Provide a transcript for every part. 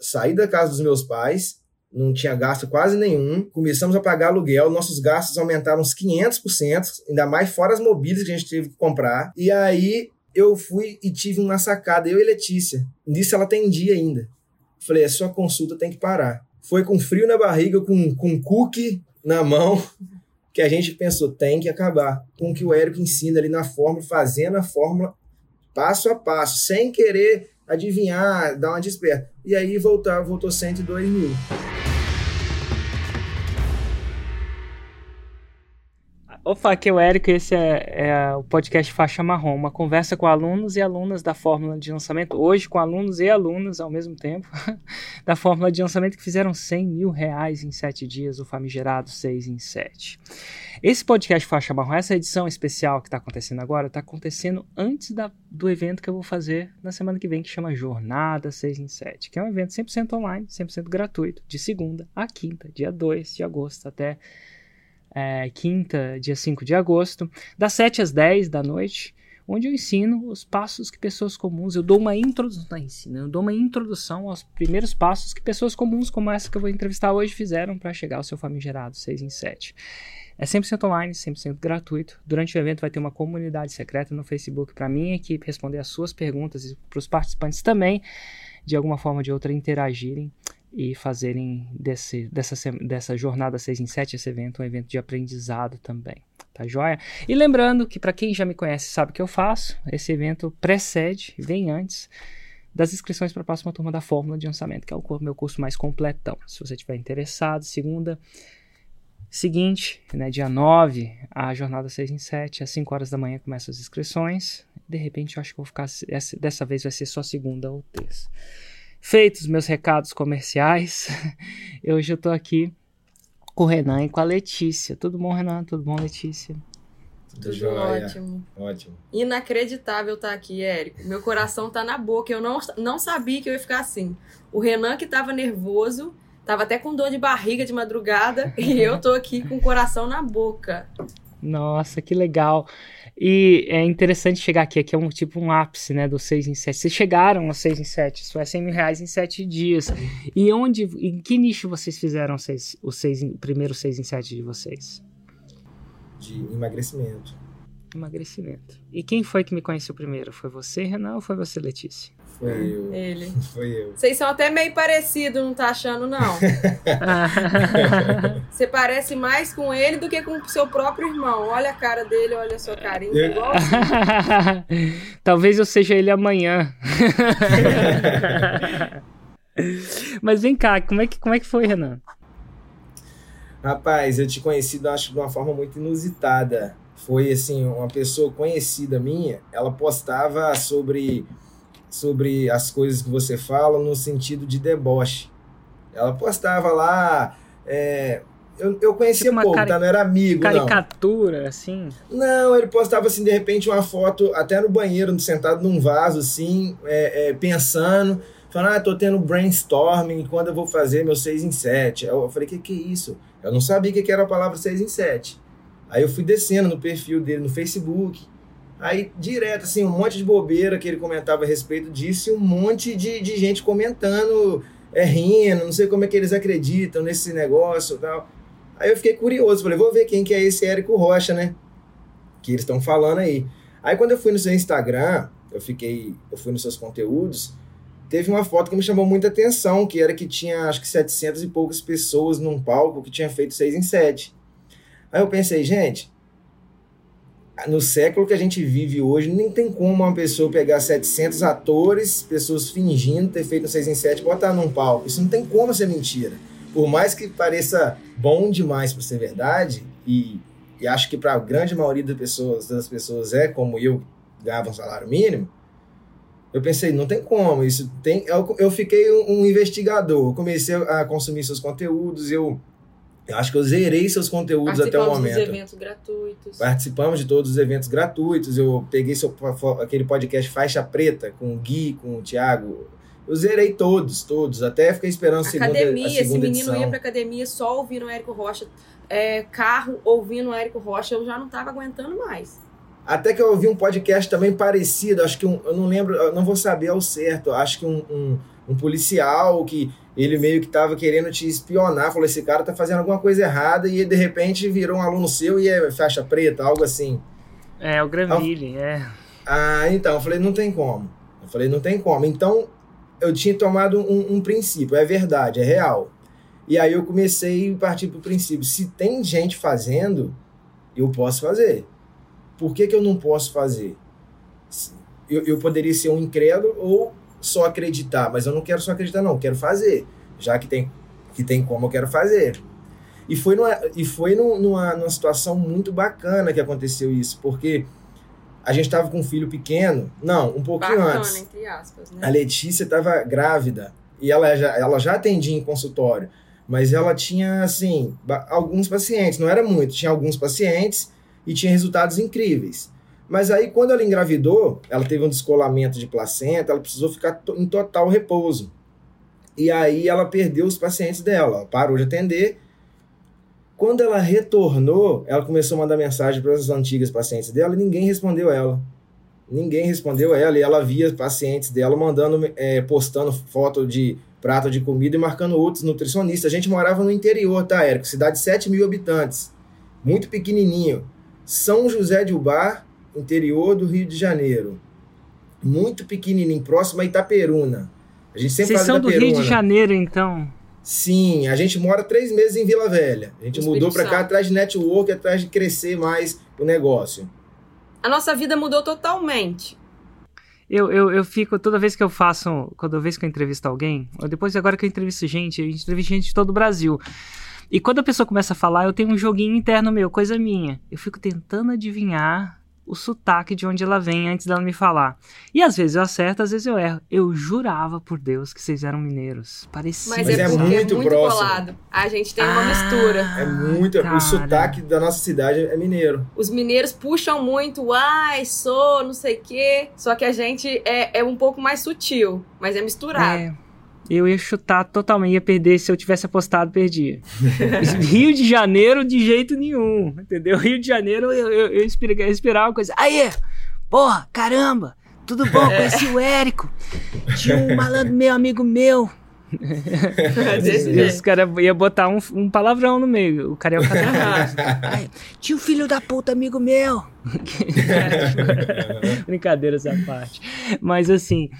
saí da casa dos meus pais, não tinha gasto quase nenhum. Começamos a pagar aluguel, nossos gastos aumentaram uns 500%, ainda mais fora as mobílias que a gente teve que comprar. E aí eu fui e tive uma sacada, eu e Letícia. Nisso ela tem dia ainda. Falei, a sua consulta tem que parar. Foi com frio na barriga, com, com cookie na mão, que a gente pensou, tem que acabar. Com o que o Érico ensina ali na fórmula, fazendo a fórmula passo a passo, sem querer adivinhar, dar uma desperta. E aí voltar, voltou 102 mil. Opa, aqui é o Érico esse é, é, o podcast Faixa Marrom, uma conversa com alunos e alunas da fórmula de lançamento, hoje com alunos e alunas ao mesmo tempo, da fórmula de lançamento que fizeram 100 mil reais em 7 dias, o famigerado 6 em 7. Esse podcast Faixa Marrom, essa edição especial que está acontecendo agora, está acontecendo antes da, do evento que eu vou fazer na semana que vem, que chama Jornada 6 em 7, que é um evento 100% online, 100% gratuito, de segunda a quinta, dia 2 de agosto até é, quinta, dia 5 de agosto, das 7 às 10 da noite, onde eu ensino os passos que pessoas comuns, eu dou uma introdução, eu dou uma introdução aos primeiros passos que pessoas comuns como essa que eu vou entrevistar hoje fizeram para chegar ao seu famigerado 6 em 7. É 100% online, 100% gratuito. Durante o evento vai ter uma comunidade secreta no Facebook para minha equipe responder as suas perguntas e para os participantes também, de alguma forma ou de outra, interagirem e fazerem desse, dessa, dessa jornada 6 em 7, esse evento, um evento de aprendizado também. Tá joia? E lembrando que, para quem já me conhece, sabe o que eu faço, esse evento precede, vem antes das inscrições para a próxima turma da Fórmula de Lançamento, que é o meu curso mais completão. Se você estiver interessado, segunda seguinte, né, dia 9, a jornada 6 em 7, às 5 horas da manhã começam as inscrições. De repente, eu acho que vou ficar. Essa, dessa vez vai ser só segunda ou terça. Feitos meus recados comerciais, hoje eu tô aqui com o Renan e com a Letícia. Tudo bom, Renan? Tudo bom, Letícia? Tudo, Tudo ótimo. Ótimo. Inacreditável estar tá aqui, Érico. Meu coração tá na boca. Eu não, não sabia que eu ia ficar assim. O Renan que tava nervoso, tava até com dor de barriga de madrugada, e eu tô aqui com o coração na boca. Nossa, que legal. E é interessante chegar aqui, aqui é um tipo um ápice, né, do 6 em 7. Vocês chegaram a 6 em 7, isso é 100 mil reais em 7 dias. E onde, em que nicho vocês fizeram seis, o, seis, o primeiro 6 em 7 de vocês? De emagrecimento. Emagrecimento. E quem foi que me conheceu primeiro? Foi você, Renan, ou foi você, Letícia? Foi eu. Ele. Foi eu. Vocês são até meio parecidos, não tá achando, não? Você parece mais com ele do que com o seu próprio irmão. Olha a cara dele, olha a sua carinha. É. Igual Talvez eu seja ele amanhã. Mas vem cá, como é que, como é que foi, Renan? Rapaz, eu te conheci, acho, de uma forma muito inusitada. Foi, assim, uma pessoa conhecida minha, ela postava sobre sobre as coisas que você fala no sentido de deboche. Ela postava lá. É, eu, eu conhecia tipo pouco, tá? Não era amigo, caricatura, não. assim? Não, ele postava, assim, de repente, uma foto até no banheiro, sentado num vaso, assim, é, é, pensando, falando, ah, tô tendo brainstorming, quando eu vou fazer meu 6 em 7. Eu falei, que que é isso? Eu não sabia que era a palavra 6 em 7. Aí eu fui descendo no perfil dele no Facebook, Aí, direto, assim, um monte de bobeira que ele comentava a respeito disso e um monte de, de gente comentando, é, rindo, não sei como é que eles acreditam nesse negócio e tal. Aí eu fiquei curioso, falei, vou ver quem que é esse Érico Rocha, né? Que eles estão falando aí. Aí quando eu fui no seu Instagram, eu fiquei, eu fui nos seus conteúdos, teve uma foto que me chamou muita atenção, que era que tinha acho que 700 e poucas pessoas num palco que tinha feito 6 em 7. Aí eu pensei, gente, no século que a gente vive hoje, nem tem como uma pessoa pegar 700 atores, pessoas fingindo ter feito um 6 em 7 e botar num palco. Isso não tem como ser mentira. Por mais que pareça bom demais para ser verdade, e, e acho que para a grande maioria das pessoas, das pessoas é como eu, ganhava um salário mínimo, eu pensei, não tem como, isso tem. Eu, eu fiquei um, um investigador, comecei a consumir seus conteúdos, eu eu acho que eu zerei seus conteúdos até o momento. Participamos dos eventos gratuitos. Participamos de todos os eventos gratuitos. Eu peguei seu, aquele podcast Faixa Preta com o Gui, com o Thiago. Eu zerei todos, todos. Até fiquei esperando a segunda, academia, a segunda esse menino edição. ia pra academia só ouvindo o Érico Rocha. É, carro ouvindo o Érico Rocha, eu já não tava aguentando mais. Até que eu ouvi um podcast também parecido, acho que um, eu não lembro, eu não vou saber ao certo, acho que um, um um policial que ele meio que tava querendo te espionar, falou, esse cara tá fazendo alguma coisa errada e de repente virou um aluno seu e é faixa preta, algo assim. É, o Granville, é. Ah, então, eu falei, não tem como. Eu falei, não tem como. Então, eu tinha tomado um, um princípio, é verdade, é real. E aí eu comecei a partir pro princípio, se tem gente fazendo, eu posso fazer. Por que, que eu não posso fazer? Eu, eu poderia ser um incrédulo ou só acreditar, mas eu não quero só acreditar, não, quero fazer. Já que tem, que tem como, eu quero fazer. E foi, numa, e foi numa, numa situação muito bacana que aconteceu isso, porque a gente estava com um filho pequeno, não, um pouquinho Bacana, antes. entre aspas, né? A Letícia estava grávida e ela já, ela já atendia em consultório, mas ela tinha, assim, alguns pacientes, não era muito, tinha alguns pacientes e tinha resultados incríveis. Mas aí, quando ela engravidou, ela teve um descolamento de placenta, ela precisou ficar em total repouso. E aí ela perdeu os pacientes dela, ela parou de atender. Quando ela retornou, ela começou a mandar mensagem para as antigas pacientes dela e ninguém respondeu ela. Ninguém respondeu ela e ela via pacientes dela mandando, é, postando foto de prato de comida e marcando outros nutricionistas. A gente morava no interior, tá, Érico? Cidade de 7 mil habitantes, muito pequenininho. São José de Ubar, interior do Rio de Janeiro. Muito pequenininho, próximo a Itaperuna. A gente sempre Vocês são do Rio de Janeiro, então. Sim, a gente mora três meses em Vila Velha. A gente mudou para cá atrás de network, atrás de crescer mais o negócio. A nossa vida mudou totalmente. Eu, eu, eu fico, toda vez que eu faço, toda vez que eu entrevisto alguém, ou depois agora que eu entrevisto gente, eu entrevisto gente de todo o Brasil. E quando a pessoa começa a falar, eu tenho um joguinho interno meu, coisa minha. Eu fico tentando adivinhar o sotaque de onde ela vem antes dela me falar. E às vezes eu acerto, às vezes eu erro. Eu jurava por Deus que vocês eram mineiros. Parecia. Mas, Mas é, é porque muito é muito próximo. colado. A gente tem uma Ah, mistura. É muito. cara. O sotaque da nossa cidade é mineiro. Os mineiros puxam muito, ai, sou, não sei o quê. Só que a gente é, é um pouco mais sutil, mas é misturado. É, eu ia chutar totalmente, ia perder. Se eu tivesse apostado, perdia. Rio de Janeiro, de jeito nenhum. Entendeu? Rio de Janeiro, eu, eu, eu esperava, uma coisa. Aí, porra, caramba, tudo bom? Conheci o Érico. Tinha um malandro meu, amigo meu. Os caras iam botar um, um palavrão no meio. O carioca tá Aí, Tinha um filho da puta, amigo meu. Brincadeiras à parte. Mas assim,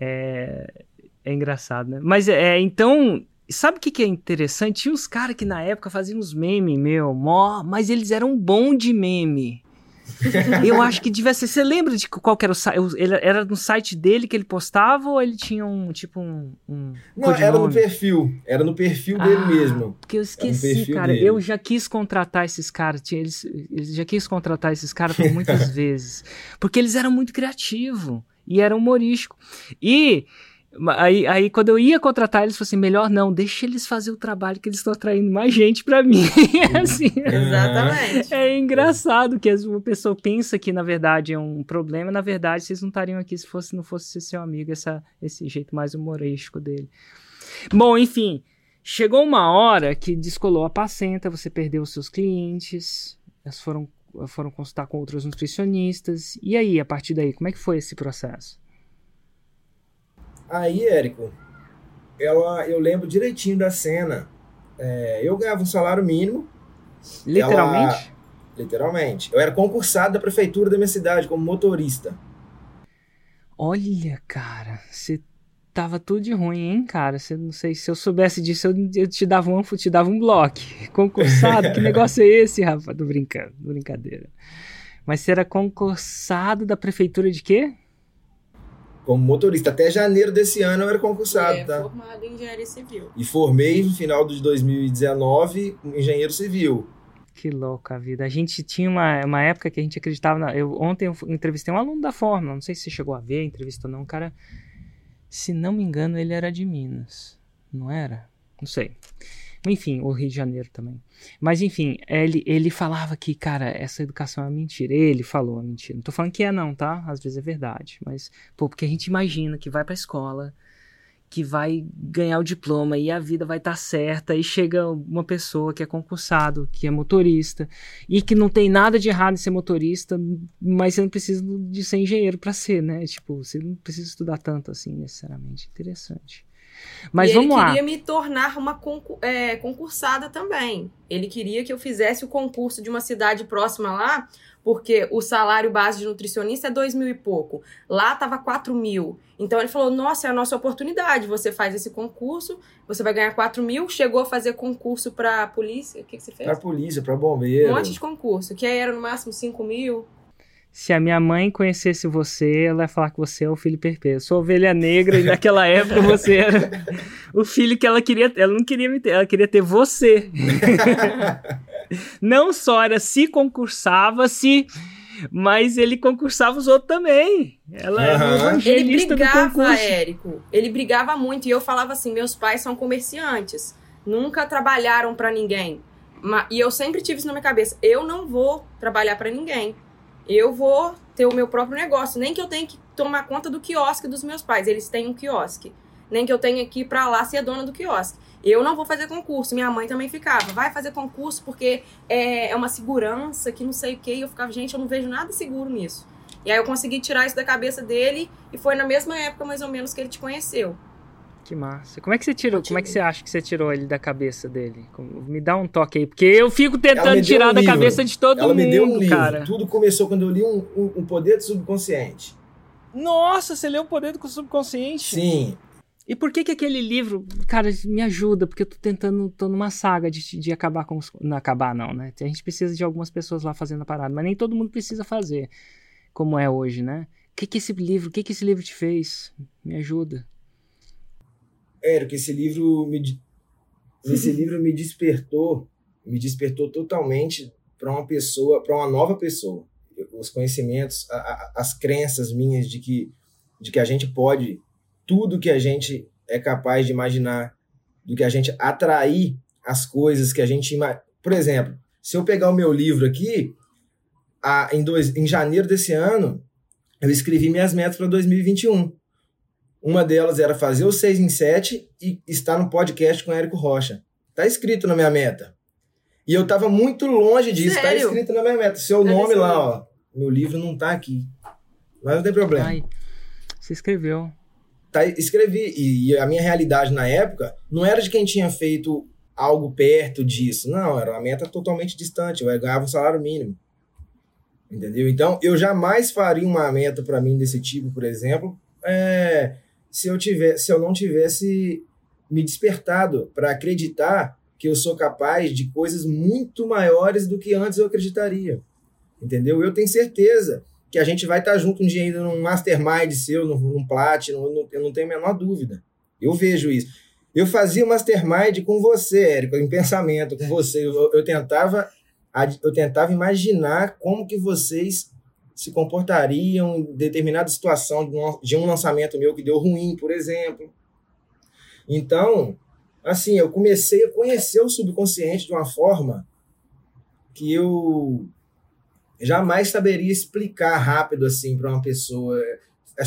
é, é engraçado, né? Mas é, então, sabe o que, que é interessante? Tinha uns caras que na época faziam uns memes, meu, mó, mas eles eram bons de meme. Eu acho que devia ser. Você lembra de qual que era o site? Era no site dele que ele postava ou ele tinha um tipo um. um Não, era no codinome? perfil. Era no perfil dele Ah, mesmo. Porque eu esqueci, cara. dele. Eu já quis contratar esses caras. tinha- Eles, eles já quis contratar esses caras por muitas vezes. Porque eles eram muito criativos. E eram humorísticos. E aí, aí, quando eu ia contratar eles, eu falei assim: melhor não, deixa eles fazer o trabalho que eles estão atraindo mais gente pra mim. assim. Exatamente. É engraçado que uma pessoa pensa que na verdade é um problema, na verdade vocês não estariam aqui se fosse não fosse seu amigo essa, esse jeito mais humorístico dele. Bom, enfim, chegou uma hora que descolou a placenta, você perdeu os seus clientes, elas foram foram consultar com outros nutricionistas. E aí, a partir daí, como é que foi esse processo? Aí, Érico, ela, eu lembro direitinho da cena. É, eu ganhava um salário mínimo, Literalmente? literalmente. Eu era concursado da prefeitura da minha cidade como motorista. Olha, cara, você tava tudo de ruim, hein, cara? Você não sei se eu soubesse disso, eu, eu te dava um, te dava um bloco. Concursado, que negócio é esse, rapaz? Tô brincando, brincadeira. Mas você era concursado da prefeitura de quê? Como motorista. Até janeiro desse ano eu era concursado, é, tá? formado em engenharia civil. E formei no final de 2019 como engenheiro civil. Que louca a vida. A gente tinha uma, uma época que a gente acreditava. Na, eu, ontem eu entrevistei um aluno da Fórmula, não sei se você chegou a ver a entrevista ou não. O cara, se não me engano, ele era de Minas. Não era? Não sei. Enfim, o Rio de Janeiro também. Mas enfim, ele, ele falava que, cara, essa educação é mentira. Ele falou a mentira. Não tô falando que é, não, tá? Às vezes é verdade. Mas, pô, porque a gente imagina que vai pra escola, que vai ganhar o diploma e a vida vai estar tá certa. E chega uma pessoa que é concursado, que é motorista, e que não tem nada de errado em ser motorista, mas você não precisa de ser engenheiro para ser, né? Tipo, você não precisa estudar tanto assim, necessariamente. Interessante. Mas e vamos lá. Ele queria me tornar uma concur é, concursada também. Ele queria que eu fizesse o concurso de uma cidade próxima lá, porque o salário base de nutricionista é dois mil e pouco. Lá tava quatro mil. Então ele falou: Nossa, é a nossa oportunidade. Você faz esse concurso, você vai ganhar quatro mil. Chegou a fazer concurso pra polícia. O que, que você fez? Pra polícia, pra bombeiro. Um monte de concurso, que aí era no máximo cinco mil. Se a minha mãe conhecesse você, ela ia falar que você é o filho perpétuo. Sou ovelha negra e naquela época você era o filho que ela queria. Ela não queria me ter, ela queria ter você. não só era se concursava, se. Mas ele concursava os outros também. Ela uhum. era evangelista ele brigava, do concurso. Érico. Ele brigava muito e eu falava assim: meus pais são comerciantes, nunca trabalharam para ninguém. E eu sempre tive isso na minha cabeça: eu não vou trabalhar para ninguém. Eu vou ter o meu próprio negócio. Nem que eu tenha que tomar conta do quiosque dos meus pais. Eles têm um quiosque. Nem que eu tenha que ir pra lá ser dona do quiosque. Eu não vou fazer concurso. Minha mãe também ficava. Vai fazer concurso porque é, é uma segurança que não sei o quê. E eu ficava, gente, eu não vejo nada seguro nisso. E aí eu consegui tirar isso da cabeça dele. E foi na mesma época, mais ou menos, que ele te conheceu. Que massa. Como é que você tirou? Como é que você acha que você tirou ele da cabeça dele? Me dá um toque aí, porque eu fico tentando tirar um da cabeça de todo Ela mundo, me deu um livro. cara. Tudo começou quando eu li um, um, um, Poder do Subconsciente. Nossa, você leu o Poder do Subconsciente? Sim. E por que que aquele livro, cara, me ajuda? Porque eu tô tentando, tô numa saga de, de acabar com os... Não acabar não, né? A gente precisa de algumas pessoas lá fazendo a parada, mas nem todo mundo precisa fazer, como é hoje, né? O que que esse livro, o que que esse livro te fez? Me ajuda. Érico, esse livro me, esse livro me despertou, me despertou totalmente para uma pessoa, para uma nova pessoa. Os conhecimentos, a, a, as crenças minhas de que, de que a gente pode tudo que a gente é capaz de imaginar, do que a gente atrair as coisas que a gente Por exemplo, se eu pegar o meu livro aqui, a, em, dois, em janeiro desse ano, eu escrevi minhas metas para 2021. Uma delas era fazer o 6 em 7 e estar no podcast com o Érico Rocha. Tá escrito na minha meta. E eu tava muito longe disso. Tá Sério? Tá escrito na minha meta. Seu nome lá, ó. Meu livro não tá aqui. Mas não tem problema. Ai, você escreveu. Tá, escrevi. E, e a minha realidade na época não era de quem tinha feito algo perto disso. Não, era uma meta totalmente distante. Eu ganhava um salário mínimo. Entendeu? Então, eu jamais faria uma meta para mim desse tipo, por exemplo, é, se eu, tivesse, se eu não tivesse me despertado para acreditar que eu sou capaz de coisas muito maiores do que antes eu acreditaria. Entendeu? Eu tenho certeza que a gente vai estar junto um dia ainda num mastermind seu, num, num Platinum, eu não tenho a menor dúvida. Eu vejo isso. Eu fazia mastermind com você, Érico, em pensamento, com você. Eu, eu, tentava eu tentava imaginar como que vocês se comportariam em determinada situação de um lançamento meu que deu ruim, por exemplo. Então, assim, eu comecei a conhecer o subconsciente de uma forma que eu jamais saberia explicar rápido assim para uma pessoa.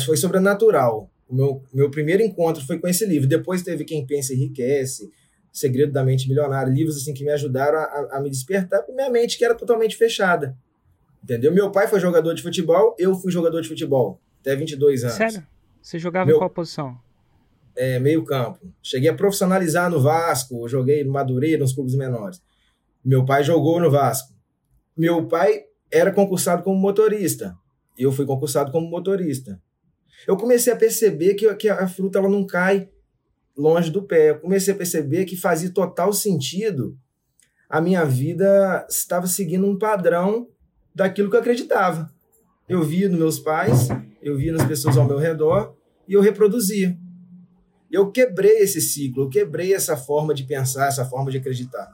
Foi sobrenatural. O meu, meu primeiro encontro foi com esse livro. Depois teve Quem Pensa Enriquece, Segredo da Mente Milionária, livros assim que me ajudaram a, a me despertar, porque minha mente que era totalmente fechada. Entendeu? Meu pai foi jogador de futebol, eu fui jogador de futebol, até 22 anos. Sério? Você jogava Meu... em qual posição? É, meio campo. Cheguei a profissionalizar no Vasco, joguei no Madureira, nos clubes menores. Meu pai jogou no Vasco. Meu pai era concursado como motorista. Eu fui concursado como motorista. Eu comecei a perceber que, que a fruta ela não cai longe do pé. Eu comecei a perceber que fazia total sentido a minha vida estava seguindo um padrão daquilo que eu acreditava. Eu via nos meus pais, eu via nas pessoas ao meu redor e eu reproduzia. Eu quebrei esse ciclo, eu quebrei essa forma de pensar, essa forma de acreditar.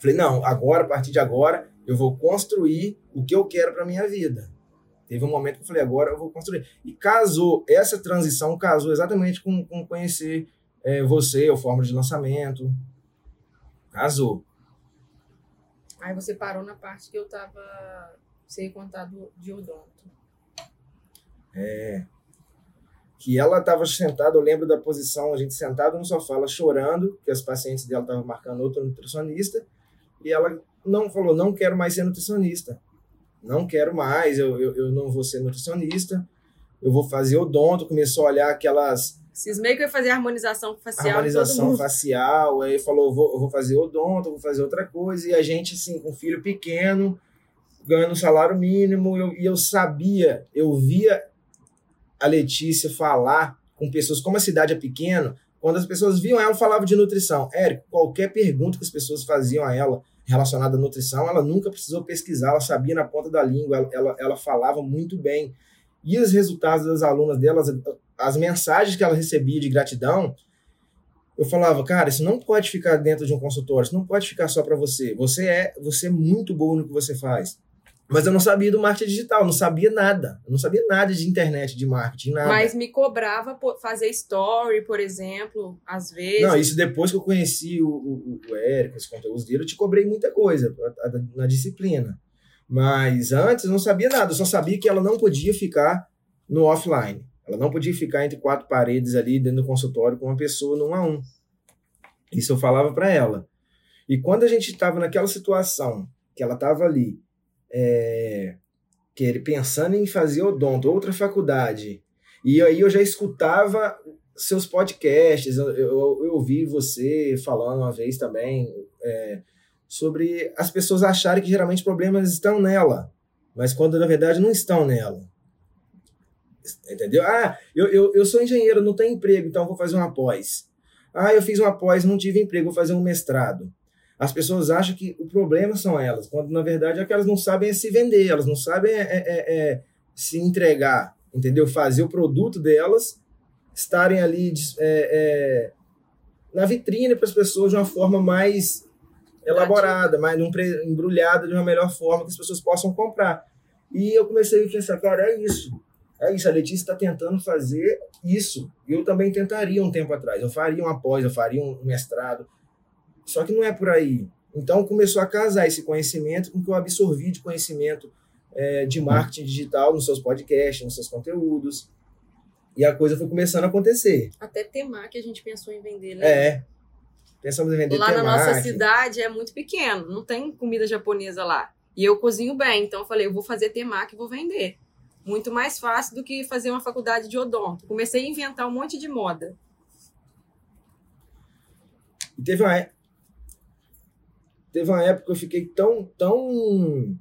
Falei, não, agora, a partir de agora, eu vou construir o que eu quero para minha vida. Teve um momento que eu falei, agora eu vou construir. E casou, essa transição casou exatamente com, com conhecer é, você, a forma de lançamento. Casou. Aí você parou na parte que eu tava sem contar do, de odonto. É. que ela estava sentada, eu lembro da posição, a gente sentado no sofá, ela chorando, que as pacientes dela estavam marcando outro nutricionista, e ela não falou, não quero mais ser nutricionista, não quero mais, eu, eu, eu não vou ser nutricionista, eu vou fazer odonto, começou a olhar aquelas... Cismei que eu ia fazer harmonização facial Harmonização facial, aí falou, vou, eu vou fazer odonto, vou fazer outra coisa, e a gente, assim, com filho pequeno, ganhando salário mínimo, eu, e eu sabia, eu via a Letícia falar com pessoas, como a cidade é pequena, quando as pessoas viam ela, falava de nutrição. Érico, qualquer pergunta que as pessoas faziam a ela relacionada à nutrição, ela nunca precisou pesquisar, ela sabia na ponta da língua, ela, ela, ela falava muito bem. E os resultados das alunas delas, as mensagens que ela recebia de gratidão, eu falava, cara, isso não pode ficar dentro de um consultório, isso não pode ficar só para você. Você é, você é muito bom no que você faz. Mas eu não sabia do marketing digital, não sabia nada. Eu não sabia nada de internet, de marketing, nada. Mas me cobrava fazer story, por exemplo, às vezes. Não, isso depois que eu conheci o, o, o Érico, os conteúdos dele, eu te cobrei muita coisa na disciplina. Mas antes eu não sabia nada, eu só sabia que ela não podia ficar no offline. Ela não podia ficar entre quatro paredes ali dentro do consultório com uma pessoa no um a um. Isso eu falava para ela. E quando a gente estava naquela situação, que ela estava ali, é, que ele pensando em fazer odonto, outra faculdade. E aí eu já escutava seus podcasts, eu, eu, eu ouvi você falando uma vez também é, sobre as pessoas acharem que geralmente problemas estão nela, mas quando na verdade não estão nela. Entendeu? Ah, eu, eu, eu sou engenheiro, não tenho emprego, então vou fazer uma pós. Ah, eu fiz uma pós, não tive emprego, vou fazer um mestrado. As pessoas acham que o problema são elas, quando na verdade é que elas não sabem se vender, elas não sabem é, é, é, se entregar, entendeu? Fazer o produto delas estarem ali é, é, na vitrine para as pessoas de uma forma mais elaborada, mais embrulhada de uma melhor forma que as pessoas possam comprar. E eu comecei a pensar, cara, é isso. É isso, a Letícia está tentando fazer isso. Eu também tentaria um tempo atrás. Eu faria uma pós, eu faria um mestrado, só que não é por aí. Então começou a casar esse conhecimento com o que eu absorvi de conhecimento é, de marketing digital nos seus podcasts, nos seus conteúdos. E a coisa foi começando a acontecer. Até temar que a gente pensou em vender, né? É. Pensamos em vender Lá na nossa cidade é muito pequeno, não tem comida japonesa lá. E eu cozinho bem, então eu falei, eu vou fazer temaki e vou vender. Muito mais fácil do que fazer uma faculdade de odonto. Comecei a inventar um monte de moda. Teve uma, Teve uma época que eu fiquei tão, tão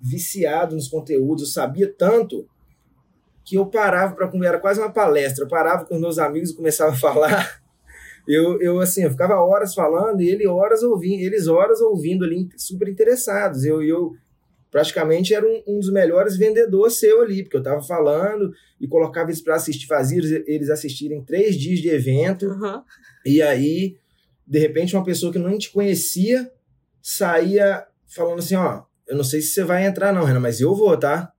viciado nos conteúdos, eu sabia tanto que eu parava para comer, era quase uma palestra, eu parava com meus amigos e começava a falar. Eu, eu assim, eu ficava horas falando e ele horas ouvindo, eles horas ouvindo ali, super interessados. Eu, eu praticamente era um, um dos melhores vendedores seu ali, porque eu estava falando e colocava eles para assistir, fazia eles assistirem três dias de evento. Uhum. E aí de repente uma pessoa que não te conhecia saía falando assim, ó, eu não sei se você vai entrar não, Renan, mas eu vou, tá?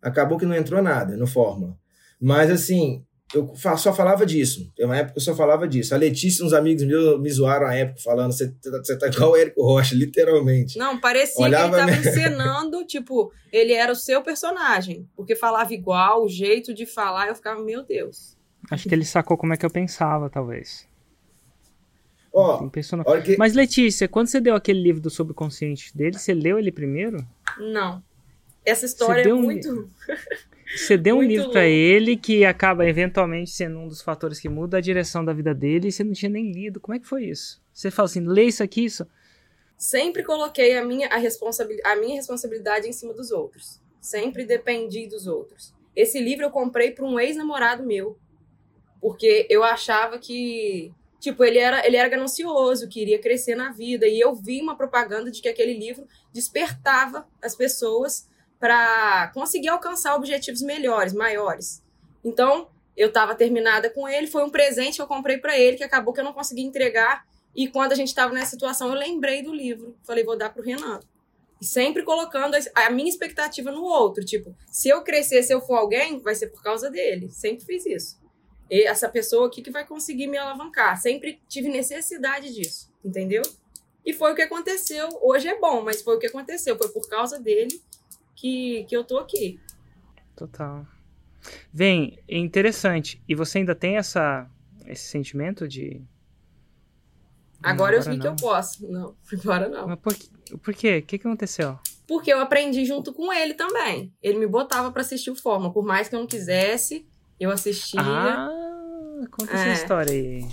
Acabou que não entrou nada no Fórmula. Mas assim, eu só falava disso. Tem uma época que eu só falava disso. A Letícia, uns amigos meus me zoaram na época, falando: você tá, tá igual o Érico Rocha, literalmente. Não, parecia Olhava que ele tava encenando, tipo, ele era o seu personagem. Porque falava igual, o jeito de falar, eu ficava, meu Deus. Acho que ele sacou como é que eu pensava, talvez. Ó, oh, que... Mas Letícia, quando você deu aquele livro do subconsciente dele, você leu ele primeiro? Não. Essa história é muito. Você deu um livro para ele que acaba eventualmente sendo um dos fatores que muda a direção da vida dele e você não tinha nem lido. Como é que foi isso? Você fala assim, lê isso aqui, isso. Sempre coloquei a minha, a, responsabilidade, a minha responsabilidade em cima dos outros. Sempre dependi dos outros. Esse livro eu comprei para um ex-namorado meu. Porque eu achava que Tipo, ele era, ele era ganancioso, queria crescer na vida. E eu vi uma propaganda de que aquele livro despertava as pessoas para conseguir alcançar objetivos melhores, maiores. Então, eu estava terminada com ele, foi um presente que eu comprei para ele, que acabou que eu não consegui entregar. E quando a gente estava nessa situação, eu lembrei do livro. Falei, vou dar para o Renan. E sempre colocando a minha expectativa no outro. Tipo, se eu crescer, se eu for alguém, vai ser por causa dele. Sempre fiz isso essa pessoa aqui que vai conseguir me alavancar. Sempre tive necessidade disso, entendeu? E foi o que aconteceu. Hoje é bom, mas foi o que aconteceu. Foi por causa dele que, que eu tô aqui. Total. Vem, é interessante. E você ainda tem essa, esse sentimento de. Agora, eu vi que eu posso. Não, agora não. Mas por, por quê? O que, que aconteceu? Porque eu aprendi junto com ele também. Ele me botava para assistir o Fórmula. Por mais que eu não quisesse, eu assistia. Ah, conta é. essa história aí.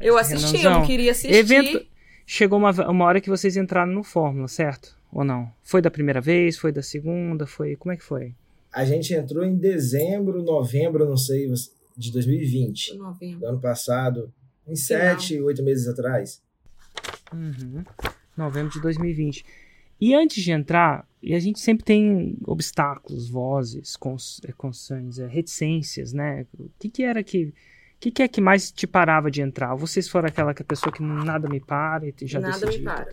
Eu assisti, eu não queria assistir. Evento... Chegou uma, uma hora que vocês entraram no Fórmula, certo? Ou não? Foi da primeira vez? Foi da segunda? Foi. Como é que foi? A gente entrou em dezembro, novembro, não sei, de 2020. Novembro. Do ano passado. Em sete, oito meses atrás. Uhum. Novembro de 2020. E antes de entrar, e a gente sempre tem obstáculos, vozes, cons, é, concerns, é, reticências, né? O que, que era que. O que, que, é que mais te parava de entrar? Vocês foram aquela que a pessoa que nada me para e já nada decidiu? me para.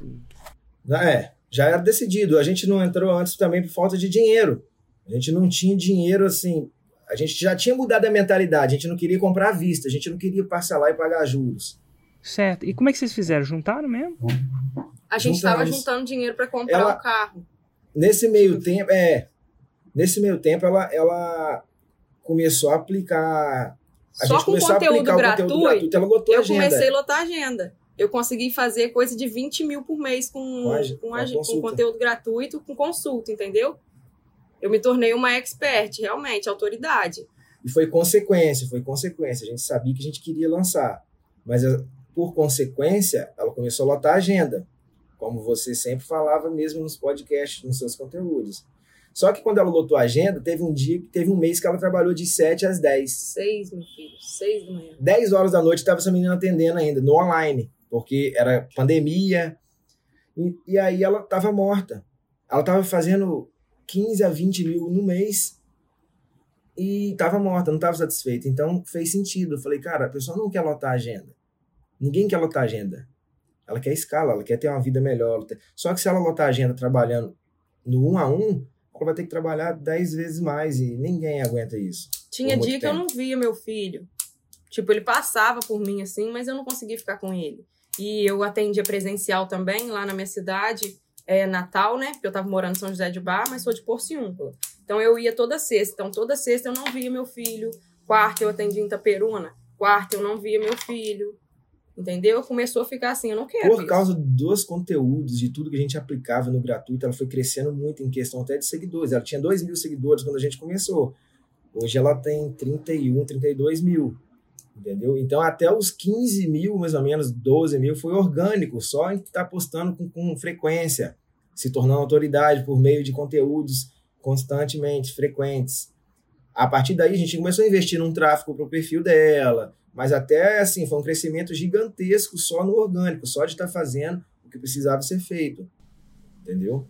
Ah, é, já era decidido. A gente não entrou antes também por falta de dinheiro. A gente não tinha dinheiro assim. A gente já tinha mudado a mentalidade. A gente não queria comprar à vista. A gente não queria parcelar e pagar juros. Certo. E como é que vocês fizeram? Juntaram mesmo? A gente estava juntando dinheiro para comprar ela, o carro. Nesse meio tempo, é. Nesse meio tempo, ela, ela começou a aplicar. A Só gente com começou conteúdo, a aplicar gratuito, o conteúdo gratuito. Ela lotou eu a agenda. comecei a lotar a agenda. Eu consegui fazer coisa de 20 mil por mês com, Com com, a- a- com com consulta. conteúdo gratuito, com consulta, entendeu? Eu me tornei uma expert, realmente, autoridade. E foi consequência, foi consequência. A gente sabia que a gente queria lançar. Mas, a- por consequência, ela começou a lotar a agenda. Como você sempre falava mesmo nos podcasts, nos seus conteúdos. Só que quando ela lotou a agenda, teve um dia, teve um mês que ela trabalhou de 7 às 10. Seis, meu filho, seis da manhã. 10 horas da noite estava essa menina atendendo ainda, no online, porque era pandemia. E, e aí ela estava morta. Ela estava fazendo 15 a 20 mil no mês e estava morta, não estava satisfeita. Então fez sentido. Eu falei, cara, a pessoa não quer lotar a agenda. Ninguém quer lotar a agenda. Ela quer escala, ela quer ter uma vida melhor. Só que se ela lotar a agenda trabalhando no um a um, ela vai ter que trabalhar 10 vezes mais e ninguém aguenta isso. Tinha dia que eu não via meu filho. Tipo, ele passava por mim assim, mas eu não conseguia ficar com ele. E eu atendia presencial também lá na minha cidade, é Natal, né? Porque eu tava morando em São José de Bar, mas sou de Porciúncula. Então eu ia toda sexta. Então toda sexta eu não via meu filho. Quarta eu atendia em Itaperuna. Quarta eu não via meu filho. Entendeu? Começou a ficar assim, eu não quero Por isso. causa dos conteúdos, de tudo que a gente aplicava no gratuito, ela foi crescendo muito em questão até de seguidores. Ela tinha 2 mil seguidores quando a gente começou. Hoje ela tem 31, 32 mil. Entendeu? Então, até os 15 mil, mais ou menos, 12 mil, foi orgânico, só em estar postando com, com frequência, se tornando autoridade por meio de conteúdos constantemente, frequentes. A partir daí, a gente começou a investir num tráfego para o perfil dela, mas até assim, foi um crescimento gigantesco só no orgânico, só de estar fazendo o que precisava ser feito. Entendeu?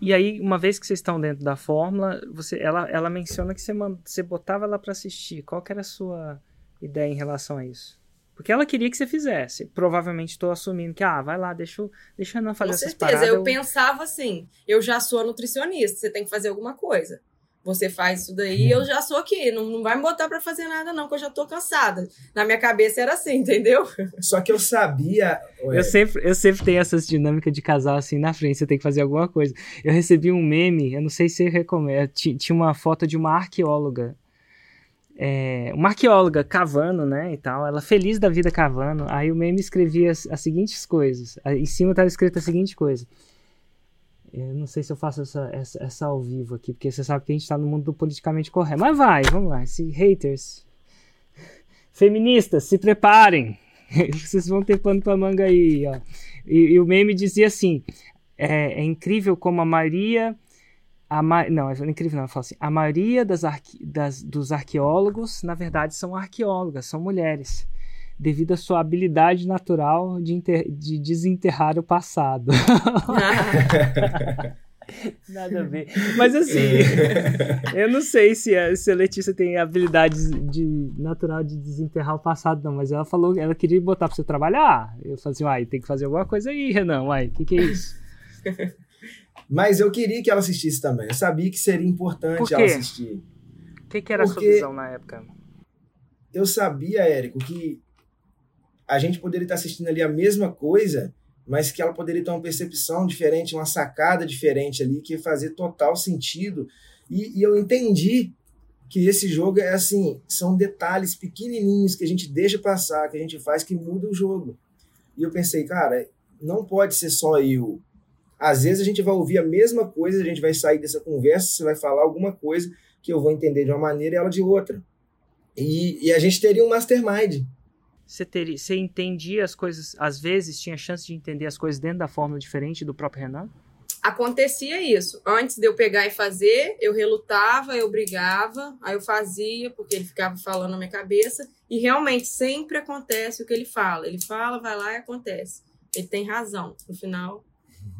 E aí, uma vez que vocês estão dentro da fórmula, você, ela, ela menciona que você, você botava ela para assistir. Qual que era a sua ideia em relação a isso? Porque ela queria que você fizesse. Provavelmente estou assumindo que, ah, vai lá, deixa, eu- deixa a Ana fazer Com essas certeza. paradas. Eu pensava assim, eu já sou nutricionista, você tem que fazer alguma coisa. Você faz isso daí, eu já sou aqui. Não, não vai me botar pra fazer nada, não, que eu já tô cansada. Na minha cabeça era assim, entendeu? Só que eu sabia. ué, Eu sempre, eu sempre tenho essas dinâmicas de casal assim na frente, você tem que fazer alguma coisa. Eu recebi um meme, eu não sei se você recomenda, ti- tinha uma foto de uma arqueóloga. É, uma arqueóloga cavando, né, e tal, ela feliz da vida cavando. Aí o meme escrevia as, as seguintes coisas. Em cima estava escrita a seguinte coisa. Eu não sei se eu faço essa, essa, essa ao vivo aqui, porque você sabe que a gente tá no mundo do politicamente correto. Mas vai, vamos lá. Se haters. Feministas, se preparem. Vocês vão ter pano pra manga aí, ó. E, e o meme dizia assim: é, é incrível como a maioria. A ma... Não, é incrível, não. Eu falo assim: a maioria das arque... das, dos arqueólogos, na verdade, são arqueólogas, são mulheres. Devido à sua habilidade natural de, inter... de desenterrar o passado. Nada a ver. Mas assim, eu não sei se a, se a Letícia tem habilidades de, natural de desenterrar o passado, não. Mas ela falou, ela queria botar pra você trabalhar. Eu falei assim, uai, tem que fazer alguma coisa aí, Renan. Uai, o que, que é isso? Mas eu queria que ela assistisse também. Eu sabia que seria Por importante ela assistir. O que, que era a sua Porque- visão na época? Eu sabia, Érico, que a gente poderia estar assistindo ali a mesma coisa, mas que ela poderia ter uma percepção diferente, uma sacada diferente ali, que ia fazer total sentido. E, e eu entendi que esse jogo é assim, são detalhes pequenininhos que a gente deixa passar, que a gente faz que muda o jogo. E eu pensei, cara, não pode ser só eu. Às vezes a gente vai ouvir a mesma coisa, a gente vai sair dessa conversa, você vai falar alguma coisa que eu vou entender de uma maneira e ela de outra. E, e a gente teria um mastermind. Você, teria, você entendia as coisas, às vezes tinha chance de entender as coisas dentro da fórmula diferente do próprio Renan? Acontecia isso. Antes de eu pegar e fazer, eu relutava, eu brigava, aí eu fazia, porque ele ficava falando na minha cabeça, e realmente sempre acontece o que ele fala. Ele fala, vai lá e acontece. Ele tem razão. No final,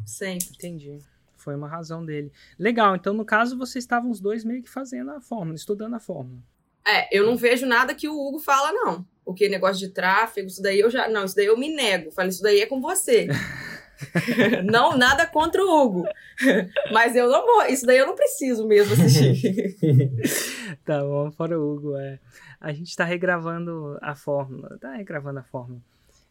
sempre. Entendi. Foi uma razão dele. Legal, então no caso vocês estavam os dois meio que fazendo a fórmula, estudando a fórmula. É, eu não vejo nada que o Hugo fala, não. O que negócio de tráfego, isso daí eu já. Não, isso daí eu me nego. Falei, isso daí é com você. não, nada contra o Hugo. Mas eu não vou. Isso daí eu não preciso mesmo assistir. tá bom, fora o Hugo, é. A gente tá regravando a fórmula. Tá regravando a fórmula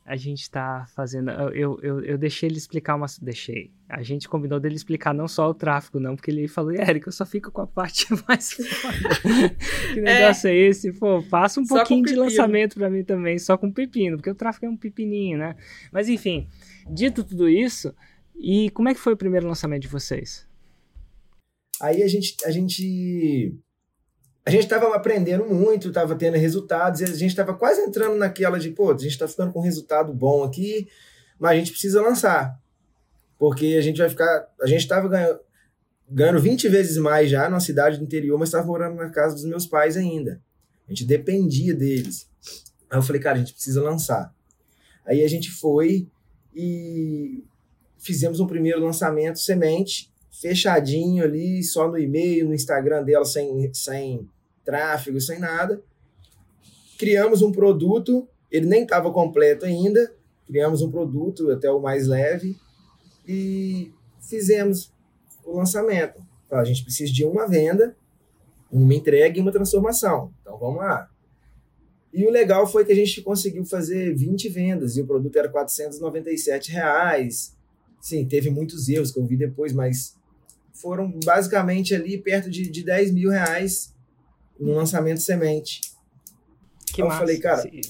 a gente tá fazendo. Eu, eu, eu deixei ele explicar uma. Deixei. A gente combinou dele explicar não só o tráfego, não, porque ele falou, Érico, eu só fico com a parte mais foda. que é. negócio é. é, esse? Pô, passa um só pouquinho de lançamento para mim também, só com pepino, porque o tráfego é um pepininho, né? Mas enfim, dito tudo isso, e como é que foi o primeiro lançamento de vocês? Aí a gente. A gente a gente estava aprendendo muito, estava tendo resultados, e a gente estava quase entrando naquela de, pô, a gente está ficando com um resultado bom aqui, mas a gente precisa lançar. Porque a gente vai ficar. A gente estava ganhando, ganhando 20 vezes mais já numa cidade do interior, mas estava morando na casa dos meus pais ainda. A gente dependia deles. Aí eu falei, cara, a gente precisa lançar. Aí a gente foi e fizemos um primeiro lançamento semente fechadinho ali, só no e-mail, no Instagram dela, sem, sem tráfego, sem nada. Criamos um produto, ele nem estava completo ainda, criamos um produto até o mais leve e fizemos o lançamento. Então, a gente precisa de uma venda, uma entrega e uma transformação. Então vamos lá. E o legal foi que a gente conseguiu fazer 20 vendas e o produto era 497 reais. Sim, teve muitos erros que eu vi depois, mas foram basicamente ali perto de, de 10 mil reais no lançamento semente. Que então, eu falei, cara, cê,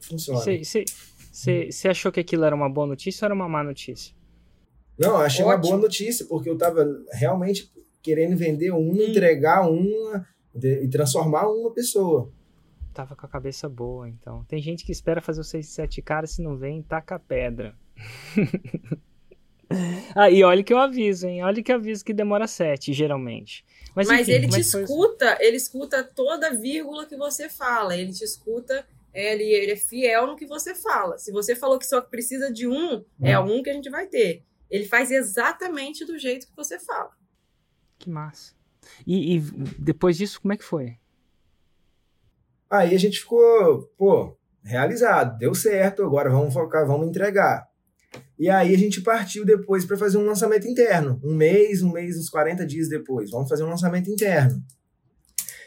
funciona. Você achou que aquilo era uma boa notícia ou era uma má notícia? Não, achei Ótimo. uma boa notícia, porque eu estava realmente querendo vender uma, hum. entregar uma e transformar uma pessoa. Tava com a cabeça boa, então. Tem gente que espera fazer os 6 7 caras, se não vem, taca a pedra. Ah, e olha que eu aviso, hein? Olha que eu aviso que demora sete, geralmente. Mas, Mas enfim, ele te escuta, ele escuta toda vírgula que você fala. Ele te escuta, ele, ele é fiel no que você fala. Se você falou que só precisa de um, hum. é um que a gente vai ter. Ele faz exatamente do jeito que você fala. Que massa. E, e depois disso, como é que foi? Aí a gente ficou, pô, realizado, deu certo, agora vamos focar, vamos entregar. E aí a gente partiu depois para fazer um lançamento interno. Um mês, um mês, uns 40 dias depois. Vamos fazer um lançamento interno.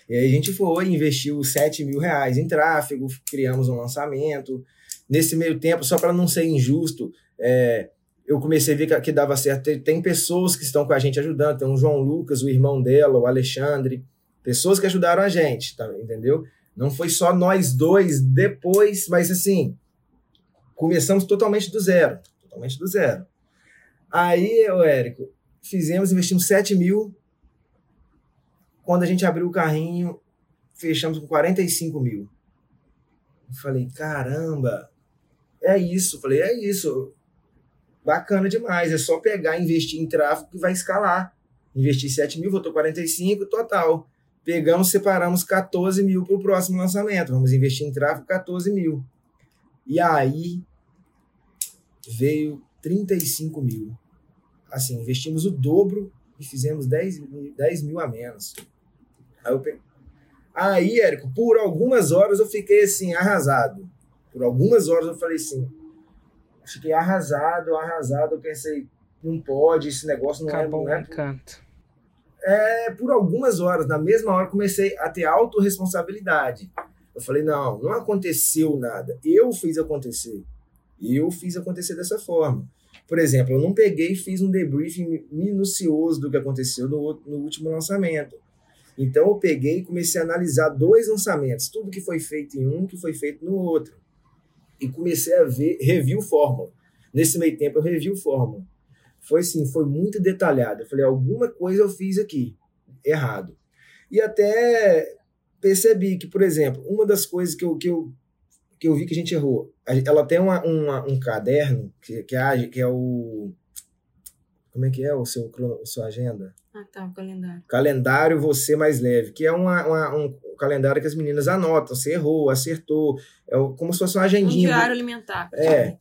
E aí a gente foi, investiu 7 mil reais em tráfego, criamos um lançamento. Nesse meio tempo, só para não ser injusto, é, eu comecei a ver que, dava certo. Tem, tem, pessoas que estão com a gente ajudando. Tem o João Lucas, o irmão dela, o Alexandre. Pessoas que ajudaram a gente, tá, entendeu? Não foi só nós dois depois, mas assim, começamos totalmente do zero totalmente do zero. Aí, o Érico, fizemos, investimos 7 mil. Quando a gente abriu o carrinho, fechamos com 45 mil. Eu falei, caramba, é isso. Eu falei, é isso. Bacana demais. É só pegar investir em tráfego que vai escalar. Investi 7 mil, voltou 45, total. Pegamos, separamos 14 mil para o próximo lançamento. Vamos investir em tráfego 14 mil. E aí veio 35 mil. Assim, investimos o dobro e fizemos 10, 10 mil a menos. Aí, eu pe... Aí, Érico, por algumas horas eu fiquei assim, arrasado. Por algumas horas eu falei assim, fiquei arrasado, arrasado. Eu pensei, não pode, esse negócio não é, Acabou é. Não é, é, por algumas horas, na mesma hora, comecei a ter autorresponsabilidade. Eu falei, não, não aconteceu nada. Eu fiz acontecer. E eu fiz acontecer dessa forma. Por exemplo, eu não peguei e fiz um debriefing minucioso do que aconteceu no, no último lançamento. Então eu peguei e comecei a analisar dois lançamentos, tudo que foi feito em um, que foi feito no outro. E comecei a ver, review fórmula. Nesse meio tempo eu review fórmula. Foi assim, foi muito detalhado. Eu falei, alguma coisa eu fiz aqui errado. E até percebi que, por exemplo, uma das coisas que eu, que eu, que eu vi que a gente errou, ela tem uma, uma um caderno que, que, age, que é o. Como é que é o seu, a sua agenda? Ah, tá, o calendário. Calendário Você Mais Leve, que é uma, uma um calendário que as meninas anotam. Você errou, acertou. É como se fosse uma agendinha. Um diário alimentar. É.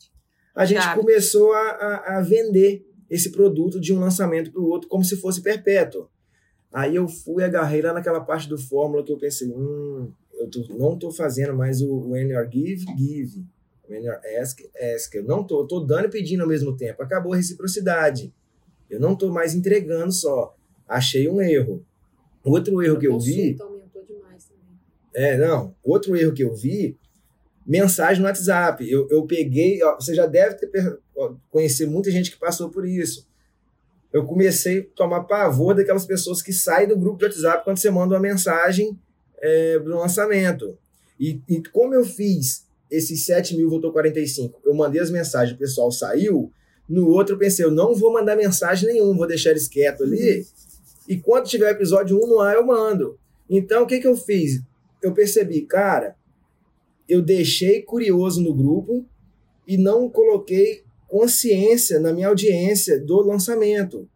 A gente diário. começou a, a, a vender esse produto de um lançamento para o outro como se fosse perpétuo. Aí eu fui, agarrei lá naquela parte do fórmula que eu pensei, hum, eu tô, não estou fazendo mais o when you give, give. When you ask, ask. Eu não tô, tô dando e pedindo ao mesmo tempo. Acabou a reciprocidade. Eu não estou mais entregando só. Achei um erro. Outro erro que eu vi. Aumentou demais também. É, não. Outro erro que eu vi, mensagem no WhatsApp. Eu, eu peguei, ó, você já deve ter conhecer muita gente que passou por isso eu comecei a tomar pavor daquelas pessoas que saem do grupo de WhatsApp quando você manda uma mensagem é, do lançamento. E, e, como eu fiz esses 7 mil, voltou 45, eu mandei as mensagens, o pessoal saiu, no outro eu pensei, eu não vou mandar mensagem nenhuma, vou deixar eles quietos ali, e quando tiver episódio 1 no ar, eu mando. Então, o que, que eu fiz? Eu percebi, cara, eu deixei curioso no grupo e não coloquei consciência na minha audiência do lançamento.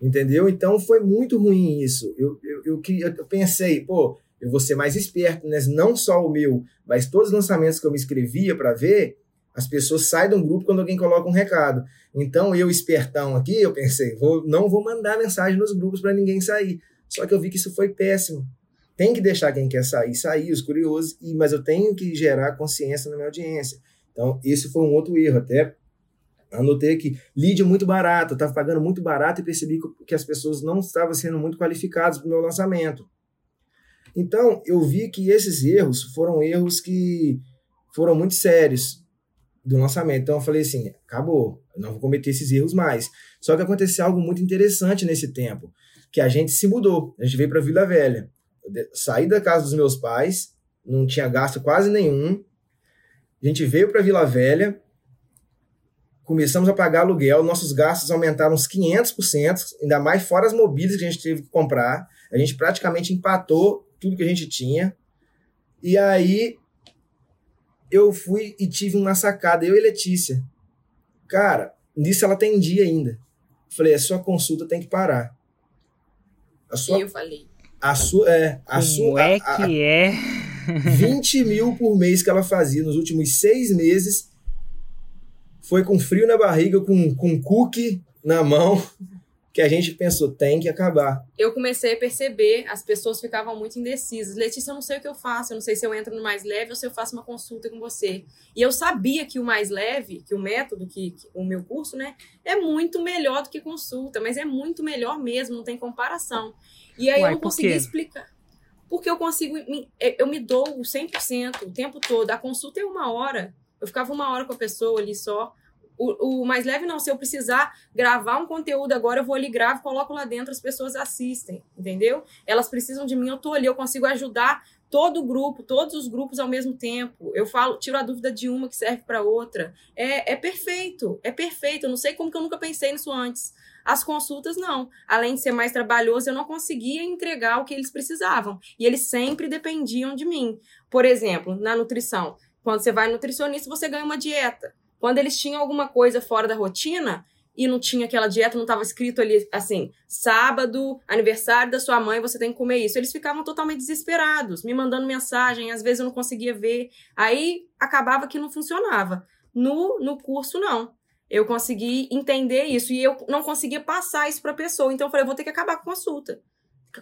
Entendeu? Então foi muito ruim isso. Eu, eu, eu, eu pensei, pô, eu vou ser mais esperto, né? não só o meu, mas todos os lançamentos que eu me inscrevia para ver, as pessoas saem de um grupo quando alguém coloca um recado. Então eu, espertão aqui, eu pensei, vou, não vou mandar mensagem nos grupos para ninguém sair. Só que eu vi que isso foi péssimo. Tem que deixar quem quer sair, sair, os curiosos, e, mas eu tenho que gerar consciência na minha audiência. Então, esse foi um outro erro. Até Anotei que lead muito barato, eu estava pagando muito barato e percebi que as pessoas não estavam sendo muito qualificadas para o meu lançamento. Então, eu vi que esses erros foram erros que foram muito sérios do lançamento. Então, eu falei assim: acabou, eu não vou cometer esses erros mais. Só que aconteceu algo muito interessante nesse tempo, que a gente se mudou. A gente veio para Vila Velha. Eu saí da casa dos meus pais, não tinha gasto quase nenhum. A gente veio para Vila Velha começamos a pagar aluguel, nossos gastos aumentaram uns 500%, ainda mais fora as mobílias que a gente teve que comprar. A gente praticamente empatou tudo que a gente tinha. E aí eu fui e tive uma sacada, eu e Letícia. Cara, nisso ela tem dia ainda. Falei, a sua consulta tem que parar. A sua, eu falei. A sua, é, a Como sua, é a, que é? 20 mil por mês que ela fazia nos últimos seis meses foi com frio na barriga, com, com cookie na mão, que a gente pensou, tem que acabar. Eu comecei a perceber, as pessoas ficavam muito indecisas. Letícia, eu não sei o que eu faço, eu não sei se eu entro no mais leve ou se eu faço uma consulta com você. E eu sabia que o mais leve, que o método, que, que o meu curso, né, é muito melhor do que consulta, mas é muito melhor mesmo, não tem comparação. E aí Uai, eu não consegui explicar. Porque eu consigo, eu me dou 100% o tempo todo. A consulta é uma hora. Eu ficava uma hora com a pessoa ali só. O, o, mais leve não, se eu precisar gravar um conteúdo agora, eu vou ali, gravo, coloco lá dentro, as pessoas assistem, entendeu? Elas precisam de mim, eu tô ali, eu consigo ajudar todo o grupo, todos os grupos ao mesmo tempo. Eu falo, tiro a dúvida de uma que serve para outra. É, é perfeito, é perfeito. Eu não sei como que eu nunca pensei nisso antes. As consultas, não. Além de ser mais trabalhoso, eu não conseguia entregar o que eles precisavam. E eles sempre dependiam de mim. Por exemplo, na nutrição. Quando você vai nutricionista, você ganha uma dieta. Quando eles tinham alguma coisa fora da rotina e não tinha aquela dieta, não estava escrito ali assim, sábado, aniversário da sua mãe, você tem que comer isso. Eles ficavam totalmente desesperados, me mandando mensagem, às vezes eu não conseguia ver. Aí acabava que não funcionava. No, no curso, não. Eu consegui entender isso e eu não conseguia passar isso para a pessoa. Então eu falei, eu vou ter que acabar com a consulta.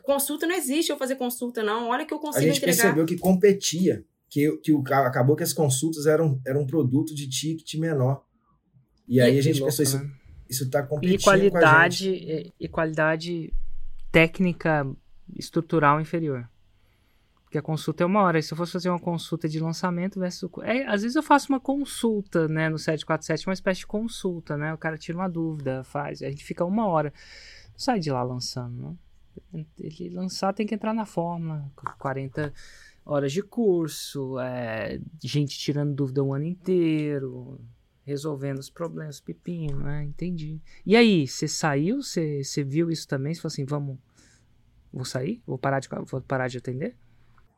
Consulta não existe eu fazer consulta, não. Olha que eu consigo entregar. A gente entregar. percebeu que competia que, que o, acabou que as consultas eram, eram um produto de ticket menor. E, e aí a gente louco, pensou, isso, né? isso tá competindo e qualidade, e, e qualidade técnica estrutural inferior. Porque a consulta é uma hora. E se eu fosse fazer uma consulta de lançamento versus. É, às vezes eu faço uma consulta, né? No 747, uma espécie de consulta, né? O cara tira uma dúvida, faz. A gente fica uma hora. Não sai de lá lançando, não. ele lançar tem que entrar na fórmula. 40 horas de curso, é, gente tirando dúvida o ano inteiro, resolvendo os problemas, pepino, né? Entendi. E aí, você saiu? Você viu isso também? Você falou assim, vamos, vou sair? Vou parar de, vou parar de atender?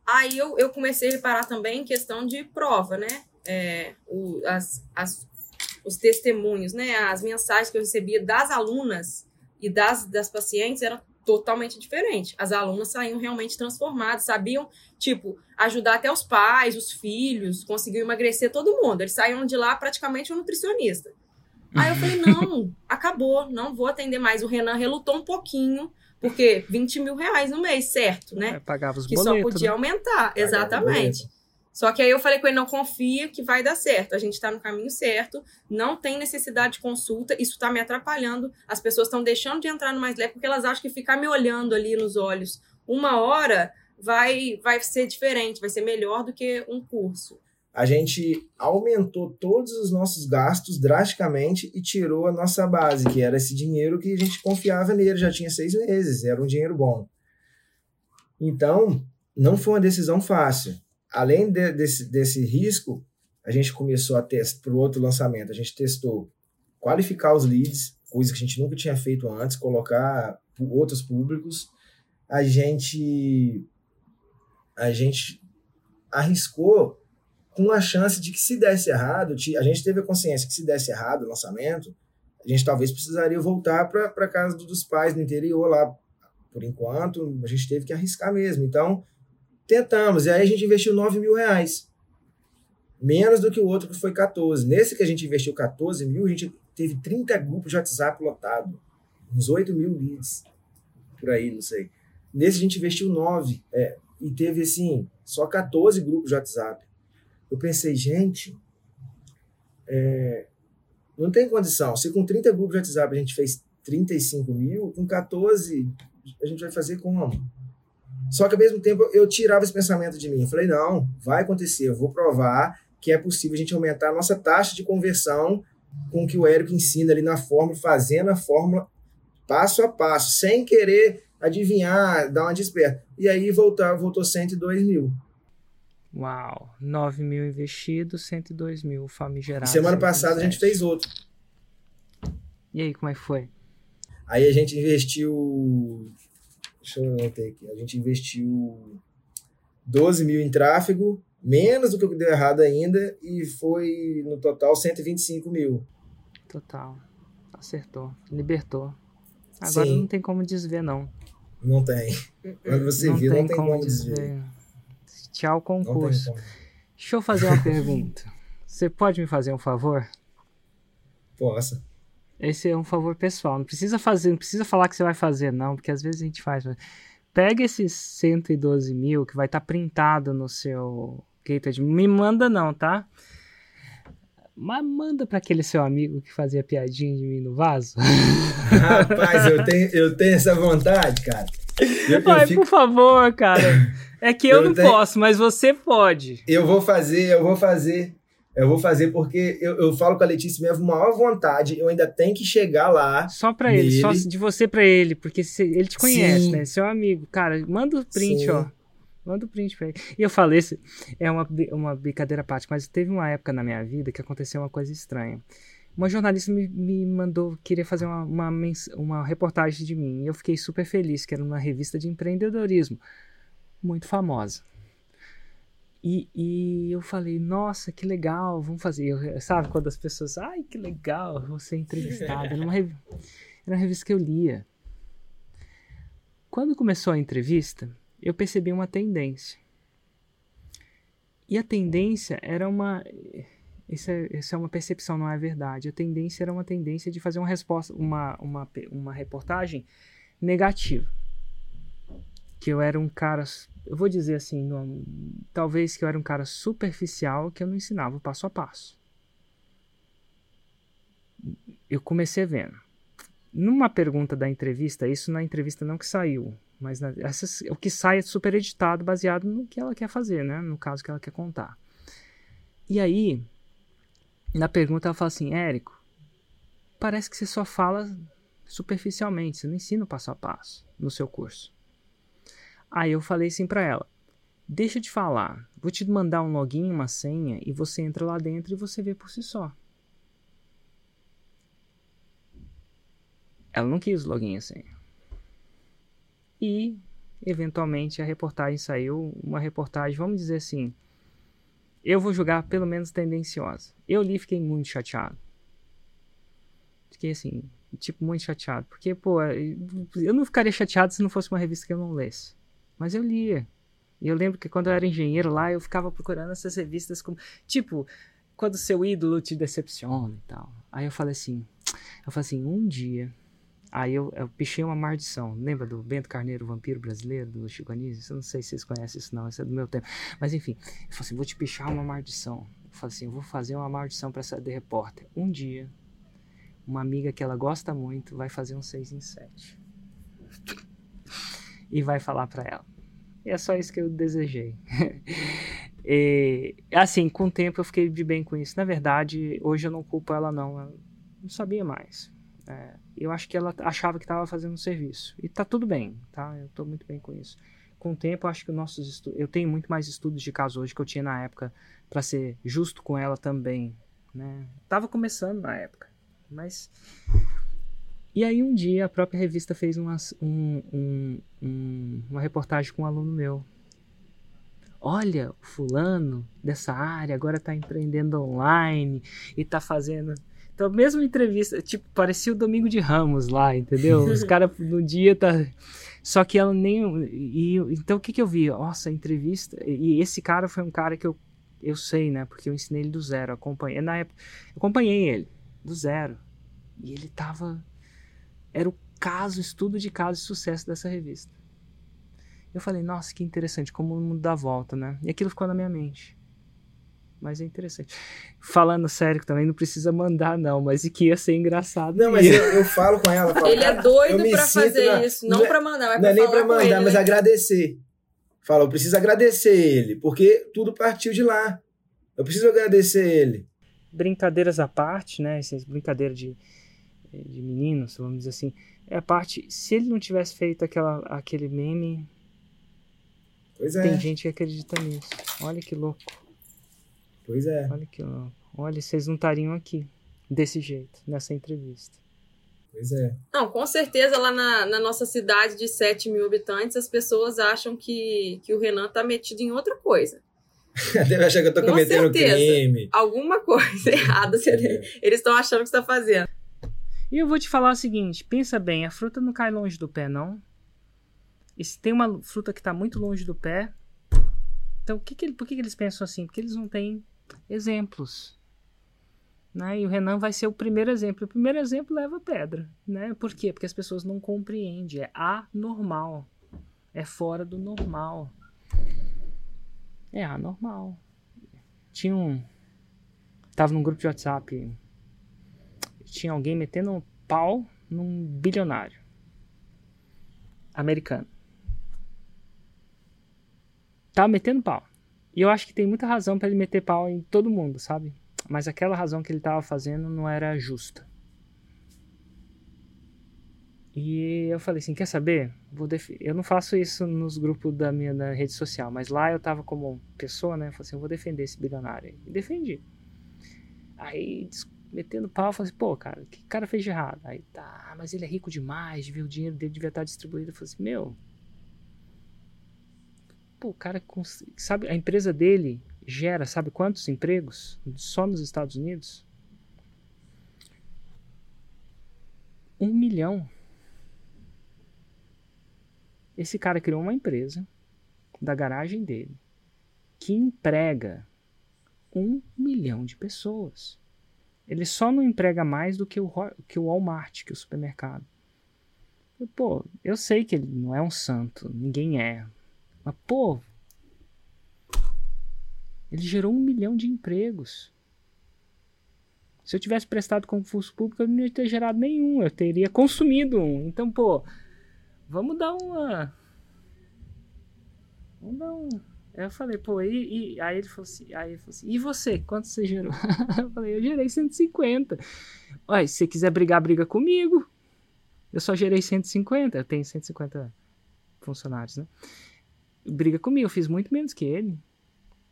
Aí eu, eu comecei a reparar também em questão de prova, né? É, o, as, as, os testemunhos, né? As mensagens que eu recebia das alunas e das, das pacientes eram totalmente diferente. As alunas saíam realmente transformadas, sabiam, tipo, ajudar até os pais, os filhos, conseguiam emagrecer todo mundo. Eles saíam de lá praticamente um nutricionista. Aí eu falei, não, acabou, não vou atender mais. O Renan relutou um pouquinho, porque 20 mil reais no mês, certo, né? É, pagava os que boletos, só podia né? aumentar, exatamente. Só que aí eu falei com ele, não confia que vai dar certo. A gente está no caminho certo, não tem necessidade de consulta, isso está me atrapalhando. As pessoas estão deixando de entrar no mais leve porque elas acham que ficar me olhando ali nos olhos uma hora vai, vai ser diferente, vai ser melhor do que um curso. A gente aumentou todos os nossos gastos drasticamente e tirou a nossa base, que era esse dinheiro que a gente confiava nele, já tinha seis meses, era um dinheiro bom. Então, não foi uma decisão fácil além de, desse, desse risco, a gente começou a testar para o outro lançamento. A gente testou qualificar os leads, coisa que a gente nunca tinha feito antes, colocar outros públicos. A gente a gente arriscou com a chance de que se desse errado, a gente teve a consciência que se desse errado o lançamento, a gente talvez precisaria voltar para casa dos pais no interior lá. Por enquanto, a gente teve que arriscar mesmo. Então, Tentamos, e aí a gente investiu 9 mil reais. Menos do que o outro que foi 14. Nesse que a gente investiu 14 mil, a gente teve 30 grupos de WhatsApp lotado. Uns 8 mil leads. Por aí, não sei. Nesse a gente investiu 9. É, e teve, assim, só 14 grupos de WhatsApp. Eu pensei, gente, é, não tem condição. Se com 30 grupos de WhatsApp a gente fez 35 mil, com 14 a gente vai fazer como? Só que ao mesmo tempo eu tirava esse pensamento de mim. Eu falei, não, vai acontecer, eu vou provar que é possível a gente aumentar a nossa taxa de conversão com o que o Érico ensina ali na fórmula, fazendo a fórmula passo a passo, sem querer adivinhar, dar uma desperta. E aí voltar, voltou 102 mil. Uau, 9 mil investidos, 102 mil famigerado. Semana passada a gente fez outro. E aí, como é que foi? Aí a gente investiu Deixa eu anotar aqui. A gente investiu 12 mil em tráfego, menos do que deu errado ainda, e foi no total 125 mil. Total. Acertou. Libertou. Agora Sim. não tem como desver, não. Não tem. Quando você não viu, tem não tem como, como desver. desver. Tchau, concurso. Deixa eu fazer uma pergunta. Você pode me fazer um favor? Posso. Esse é um favor pessoal. Não precisa fazer, não precisa falar que você vai fazer, não, porque às vezes a gente faz. Pega esses 112 mil que vai estar tá printado no seu gateway. Me manda não, tá? Mas manda para aquele seu amigo que fazia piadinha de mim no vaso. Rapaz, eu tenho, eu tenho essa vontade, cara. Eu, eu Ai, fico... por favor, cara. É que eu, eu não tenho... posso, mas você pode. Eu vou fazer, eu vou fazer. Eu vou fazer porque eu, eu falo com a Letícia mesmo, maior vontade, eu ainda tenho que chegar lá. Só pra ele, só de você pra ele, porque ele te conhece, Sim. né? Seu amigo. Cara, manda o print, Sim. ó. Manda o print pra ele. E eu falei, esse é uma, uma brincadeira prática, mas teve uma época na minha vida que aconteceu uma coisa estranha. Uma jornalista me, me mandou, queria fazer uma, uma, uma reportagem de mim. E eu fiquei super feliz, que era uma revista de empreendedorismo. Muito famosa. E, e eu falei, nossa, que legal, vamos fazer. Eu, sabe quando as pessoas, ai, que legal, ser entrevistada. Era uma, era uma revista que eu lia. Quando começou a entrevista, eu percebi uma tendência. E a tendência era uma. Isso é, é uma percepção, não é verdade. A tendência era uma tendência de fazer uma resposta, uma, uma, uma reportagem negativa. Que eu era um cara eu vou dizer assim, talvez que eu era um cara superficial que eu não ensinava o passo a passo. Eu comecei vendo. Numa pergunta da entrevista, isso na entrevista não que saiu, mas na, essas, o que sai é super editado, baseado no que ela quer fazer, né? No caso que ela quer contar. E aí, na pergunta ela fala assim, Érico, parece que você só fala superficialmente, você não ensina o passo a passo no seu curso. Aí eu falei assim para ela: Deixa te falar, vou te mandar um login, uma senha e você entra lá dentro e você vê por si só. Ela não quis o login e a senha. E, eventualmente, a reportagem saiu, uma reportagem, vamos dizer assim, eu vou julgar pelo menos tendenciosa. Eu li fiquei muito chateado. Fiquei assim, tipo, muito chateado. Porque, pô, eu não ficaria chateado se não fosse uma revista que eu não lesse. Mas eu lia. E eu lembro que quando eu era engenheiro lá, eu ficava procurando essas revistas como. Tipo, quando seu ídolo te decepciona e tal. Aí eu falei assim. Eu falei assim, um dia. Aí eu, eu pichei uma maldição. Lembra do Bento Carneiro, vampiro brasileiro, do Chico Anísio? Eu não sei se vocês conhecem isso, não. Isso é do meu tempo. Mas enfim, eu falei assim: vou te pichar uma maldição. Eu falei assim: eu vou fazer uma maldição para essa de repórter. Um dia, uma amiga que ela gosta muito vai fazer um 6 em 7. E vai falar para ela. E é só isso que eu desejei. e, assim, com o tempo eu fiquei de bem com isso. Na verdade, hoje eu não culpo ela, não. Eu não sabia mais. É, eu acho que ela achava que estava fazendo um serviço. E tá tudo bem, tá? Eu tô muito bem com isso. Com o tempo, eu acho que nossos estudos. Eu tenho muito mais estudos de caso hoje que eu tinha na época, para ser justo com ela também. Né? Tava começando na época. Mas e aí um dia a própria revista fez uma, um, um, um, uma reportagem com um aluno meu. Olha, o fulano dessa área agora está empreendendo online e está fazendo. Então, mesmo entrevista, tipo, parecia o Domingo de Ramos lá, entendeu? Os caras no dia tá. Só que ela nem. E, então, o que, que eu vi? Nossa, entrevista. E esse cara foi um cara que eu, eu sei, né? Porque eu ensinei ele do zero. Acompanhei, na época, acompanhei ele, do zero. E ele tava era o caso, estudo de caso de sucesso dessa revista. Eu falei, nossa, que interessante, como o mundo dá volta, né? E aquilo ficou na minha mente. Mas é interessante. Falando sério também, não precisa mandar, não, mas e que ia ser engraçado. Não, mas eu, eu, falo com ela. Falo, ele é doido pra fazer na, isso, não, não é, pra mandar, mas Não é nem pra mandar, ele, mas né? agradecer. Fala, eu preciso agradecer ele, porque tudo partiu de lá. Eu preciso agradecer ele. Brincadeiras à parte, né? Essas brincadeiras de de meninos, vamos dizer assim, é a parte. Se ele não tivesse feito aquela, aquele meme. Pois é. Tem gente que acredita nisso. Olha que louco. Pois é. Olha que louco. Olha, vocês não estariam aqui desse jeito, nessa entrevista. Pois é. Não, com certeza lá na, na, nossa cidade de 7 mil habitantes, as pessoas acham que, que o Renan tá metido em outra coisa. Deve achar que eu tô com cometendo certeza. crime. Alguma coisa errada é. eles estão achando que você tá fazendo. E eu vou te falar o seguinte: pensa bem, a fruta não cai longe do pé, não. E se tem uma fruta que está muito longe do pé, então que que, por que, que eles pensam assim? Porque eles não têm exemplos. Né? E o Renan vai ser o primeiro exemplo. O primeiro exemplo leva pedra. Né? Por quê? Porque as pessoas não compreendem. É anormal. É fora do normal. É anormal. Tinha um. Tava num grupo de WhatsApp tinha alguém metendo um pau num bilionário americano. Tava metendo pau. E eu acho que tem muita razão para ele meter pau em todo mundo, sabe? Mas aquela razão que ele tava fazendo não era justa. E eu falei assim, quer saber? Vou eu não faço isso nos grupos da minha da rede social, mas lá eu tava como pessoa, né? Eu falei assim, eu vou defender esse bilionário. E defendi. Aí metendo pau, falei assim, pô, cara, o que o cara fez de errado? Aí, tá, mas ele é rico demais, devia, o dinheiro dele devia estar distribuído. Eu falei assim, meu, pô, o cara, sabe, a empresa dele gera, sabe quantos empregos? Só nos Estados Unidos? Um milhão. Esse cara criou uma empresa da garagem dele que emprega um milhão de pessoas. Ele só não emprega mais do que o, que o Walmart, que o supermercado. Pô, eu sei que ele não é um santo, ninguém é. Mas, pô, ele gerou um milhão de empregos. Se eu tivesse prestado concurso público, eu não ia ter gerado nenhum, eu teria consumido um. Então, pô, vamos dar uma. Vamos dar um eu falei, pô, e, e, aí ele falou assim, aí ele falou assim, e você, quanto você gerou? eu falei, eu gerei 150. Olha, se você quiser brigar, briga comigo. Eu só gerei 150, eu tenho 150 funcionários, né? Briga comigo, eu fiz muito menos que ele.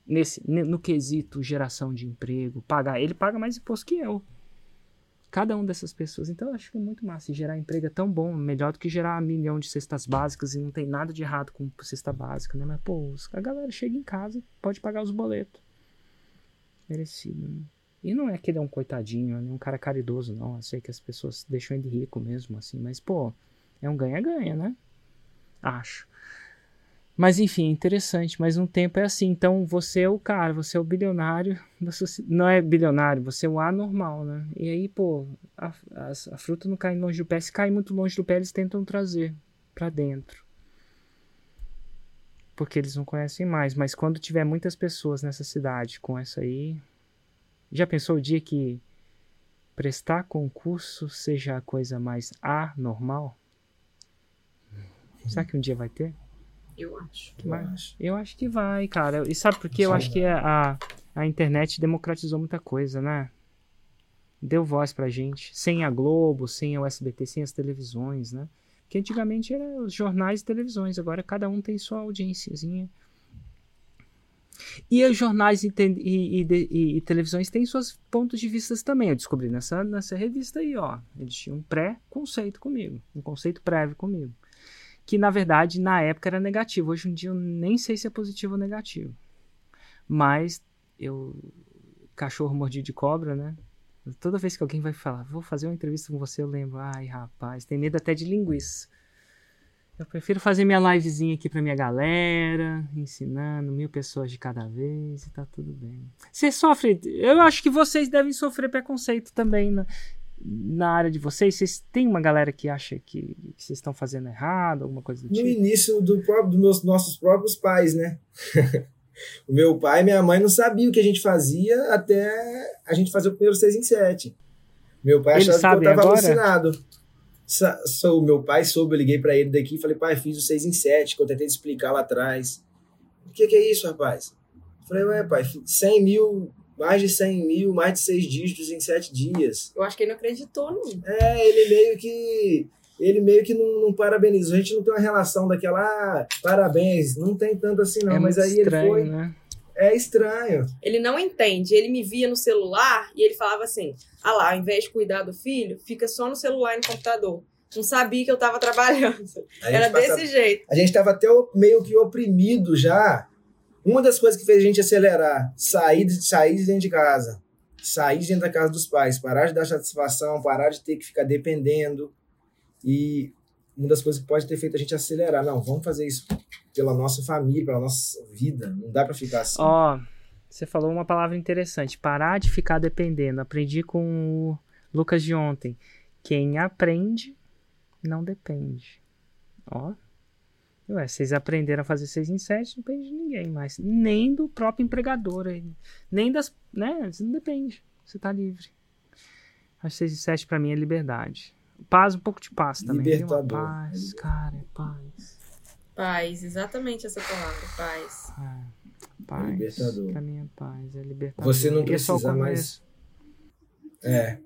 Nesse, no quesito geração de emprego, pagar, ele paga mais imposto que eu. Cada um dessas pessoas. Então eu acho que é muito massa. E gerar emprego é tão bom, melhor do que gerar um milhão de cestas básicas e não tem nada de errado com cesta básica, né? Mas, pô, a galera chega em casa, pode pagar os boletos. Merecido, né? E não é que ele é um coitadinho, é um cara caridoso, não. Eu sei que as pessoas deixam ele rico mesmo, assim. Mas, pô, é um ganha-ganha, né? Acho. Mas enfim, interessante. Mas um tempo é assim. Então você é o cara, você é o bilionário. Não é bilionário, você é o anormal, né? E aí, pô, a, a, a fruta não cai longe do pé. Se cai muito longe do pé, eles tentam trazer para dentro. Porque eles não conhecem mais. Mas quando tiver muitas pessoas nessa cidade com essa aí, já pensou o dia que prestar concurso seja a coisa mais anormal? Será que um dia vai ter? Eu acho. Eu Mas acho. eu acho que vai, cara. E sabe por quê? Eu acho que a, a internet democratizou muita coisa, né? Deu voz pra gente. Sem a Globo, sem o SBT, sem as televisões, né? Porque antigamente eram os jornais e televisões. Agora cada um tem sua audiênciazinha. E os jornais e, te- e- e e- e televisões têm seus pontos de vista também. Eu descobri nessa, nessa revista aí, ó. Eles tinham um pré-conceito comigo. Um conceito prévio comigo. Que, na verdade, na época era negativo. Hoje em dia eu nem sei se é positivo ou negativo. Mas eu... Cachorro mordido de cobra, né? Toda vez que alguém vai falar, vou fazer uma entrevista com você, eu lembro. Ai, rapaz, tem medo até de linguiça. Eu prefiro fazer minha livezinha aqui pra minha galera, ensinando mil pessoas de cada vez e tá tudo bem. Você sofre. Eu acho que vocês devem sofrer preconceito também na, na área de vocês. Vocês têm uma galera que acha que, que vocês estão fazendo errado, alguma coisa do No tipo? início do próprio, dos meus, nossos próprios pais, né? o meu pai e minha mãe não sabiam o que a gente fazia até a gente fazer o primeiro 6 em 7. Meu pai Eles achava que eu tava agora? alucinado. Sa meu pai soube, eu liguei pra ele daqui e falei, pai, fiz o 6 em 7, que eu tentei te explicar lá atrás. O que, que é isso, rapaz? Eu falei, ué, pai, 100 mil, mais de 100 mil, mais de 6 dígitos em 7 dias. Eu acho que ele não acreditou não. É, ele meio que. Ele meio que não, não parabenizou. A gente não tem uma relação daquela, ah, parabéns, não tem tanto assim, não. é mas aí estranho, ele foi. né? É estranho. Ele não entende. Ele me via no celular e ele falava assim: ah lá, ao invés de cuidar do filho, fica só no celular e no computador. Não sabia que eu tava trabalhando. Era passa- desse jeito. A gente estava até o- meio que oprimido já. Uma das coisas que fez a gente acelerar, sair sair de dentro de casa, sair de dentro da casa dos pais, parar de dar satisfação, parar de ter que ficar dependendo. E uma das coisas que pode ter feito a gente acelerar. Não, vamos fazer isso pela nossa família, pela nossa vida. Não dá para ficar assim. Ó, você falou uma palavra interessante. Parar de ficar dependendo. Aprendi com o Lucas de ontem. Quem aprende, não depende. Ó. Ué, vocês aprenderam a fazer seis em sete, não depende de ninguém mais. Nem do próprio empregador. aí. Nem das. Né? Você não depende. Você tá livre. As seis em sete pra mim é liberdade. Paz, um pouco de paz também. Libertador. Paz, cara, é paz. Paz, exatamente essa palavra, paz. Ah, paz. Libertador. Pra mim é paz, é libertador. Você não é precisa mais. começo. É.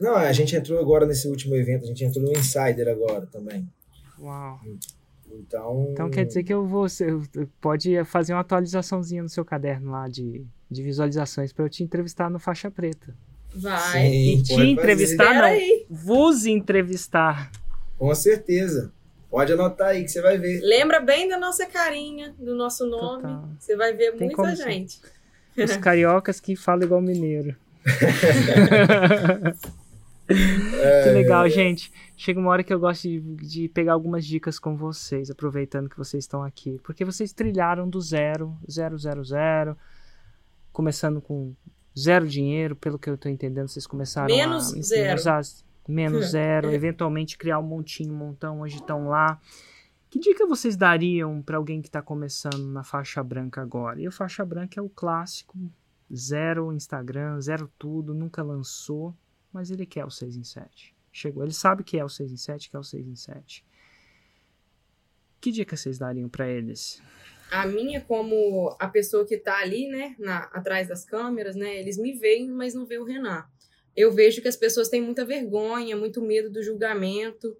Não, a gente entrou agora nesse último evento, a gente entrou no Insider agora também. Uau. Então. Então quer dizer que eu vou. Você pode fazer uma atualizaçãozinha no seu caderno lá de, de visualizações pra eu te entrevistar no Faixa Preta. Vai. Sim, E te fazer. entrevistar, Espera não. aí. Vos entrevistar. Com certeza. Pode anotar aí que você vai ver. Lembra bem da nossa carinha, do nosso nome. Total. Você vai ver Tem muita gente. Os cariocas que falam igual mineiro. que legal, gente. Chega uma hora que eu gosto de, de pegar algumas dicas com vocês, aproveitando que vocês estão aqui. Porque vocês trilharam do zero, zero, zero, zero, começando com zero dinheiro, pelo que eu tô entendendo, vocês começaram Menos a zero. usar menos zero, eventualmente criar um montinho, um montão, hoje estão lá. Que dica vocês dariam para alguém que está começando na faixa branca agora? E o faixa branca é o clássico, zero Instagram, zero tudo, nunca lançou, mas ele quer o 6 em 7. Chegou, ele sabe que é o 6 em 7, que é o 6 em 7. Que dica vocês dariam para eles? A minha, como a pessoa que tá ali, né, na, atrás das câmeras, né, eles me veem, mas não veem o Renan. Eu vejo que as pessoas têm muita vergonha, muito medo do julgamento.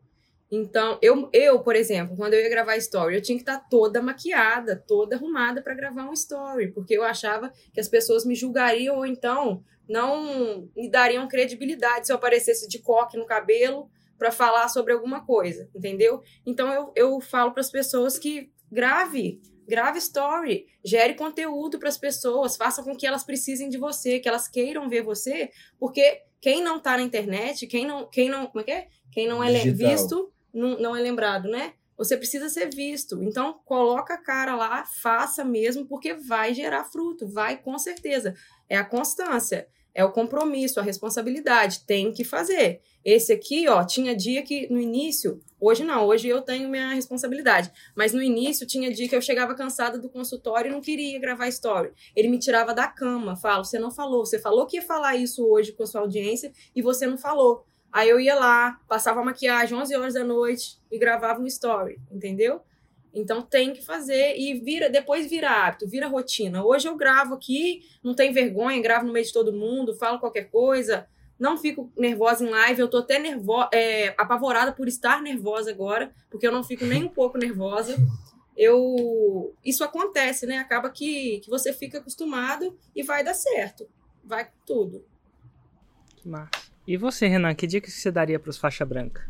Então, eu, eu, por exemplo, quando eu ia gravar story, eu tinha que estar toda maquiada, toda arrumada para gravar um story, porque eu achava que as pessoas me julgariam ou então não me dariam credibilidade se eu aparecesse de coque no cabelo para falar sobre alguma coisa, entendeu? Então eu, eu falo para as pessoas que grave, grave story, gere conteúdo para as pessoas, faça com que elas precisem de você, que elas queiram ver você, porque quem não tá na internet, quem não, quem não, como é que é? Quem não é Digital. visto, não, não é lembrado, né? Você precisa ser visto. Então, coloca a cara lá, faça mesmo, porque vai gerar fruto, vai com certeza. É a constância, é o compromisso, a responsabilidade. Tem que fazer. Esse aqui, ó, tinha dia que no início, hoje não, hoje eu tenho minha responsabilidade, mas no início tinha dia que eu chegava cansada do consultório e não queria gravar story. Ele me tirava da cama, fala, você não falou, você falou que ia falar isso hoje com a sua audiência e você não falou. Aí eu ia lá, passava maquiagem 11 horas da noite e gravava um story, entendeu? Então tem que fazer e vira, depois vira hábito, vira rotina. Hoje eu gravo aqui, não tem vergonha, gravo no meio de todo mundo, falo qualquer coisa, não fico nervosa em live, eu tô até nervosa, é, apavorada por estar nervosa agora, porque eu não fico nem um pouco nervosa. Eu, isso acontece, né? Acaba que, que você fica acostumado e vai dar certo, vai com tudo. Que massa. E você, Renan, que dica que você daria para os faixa branca?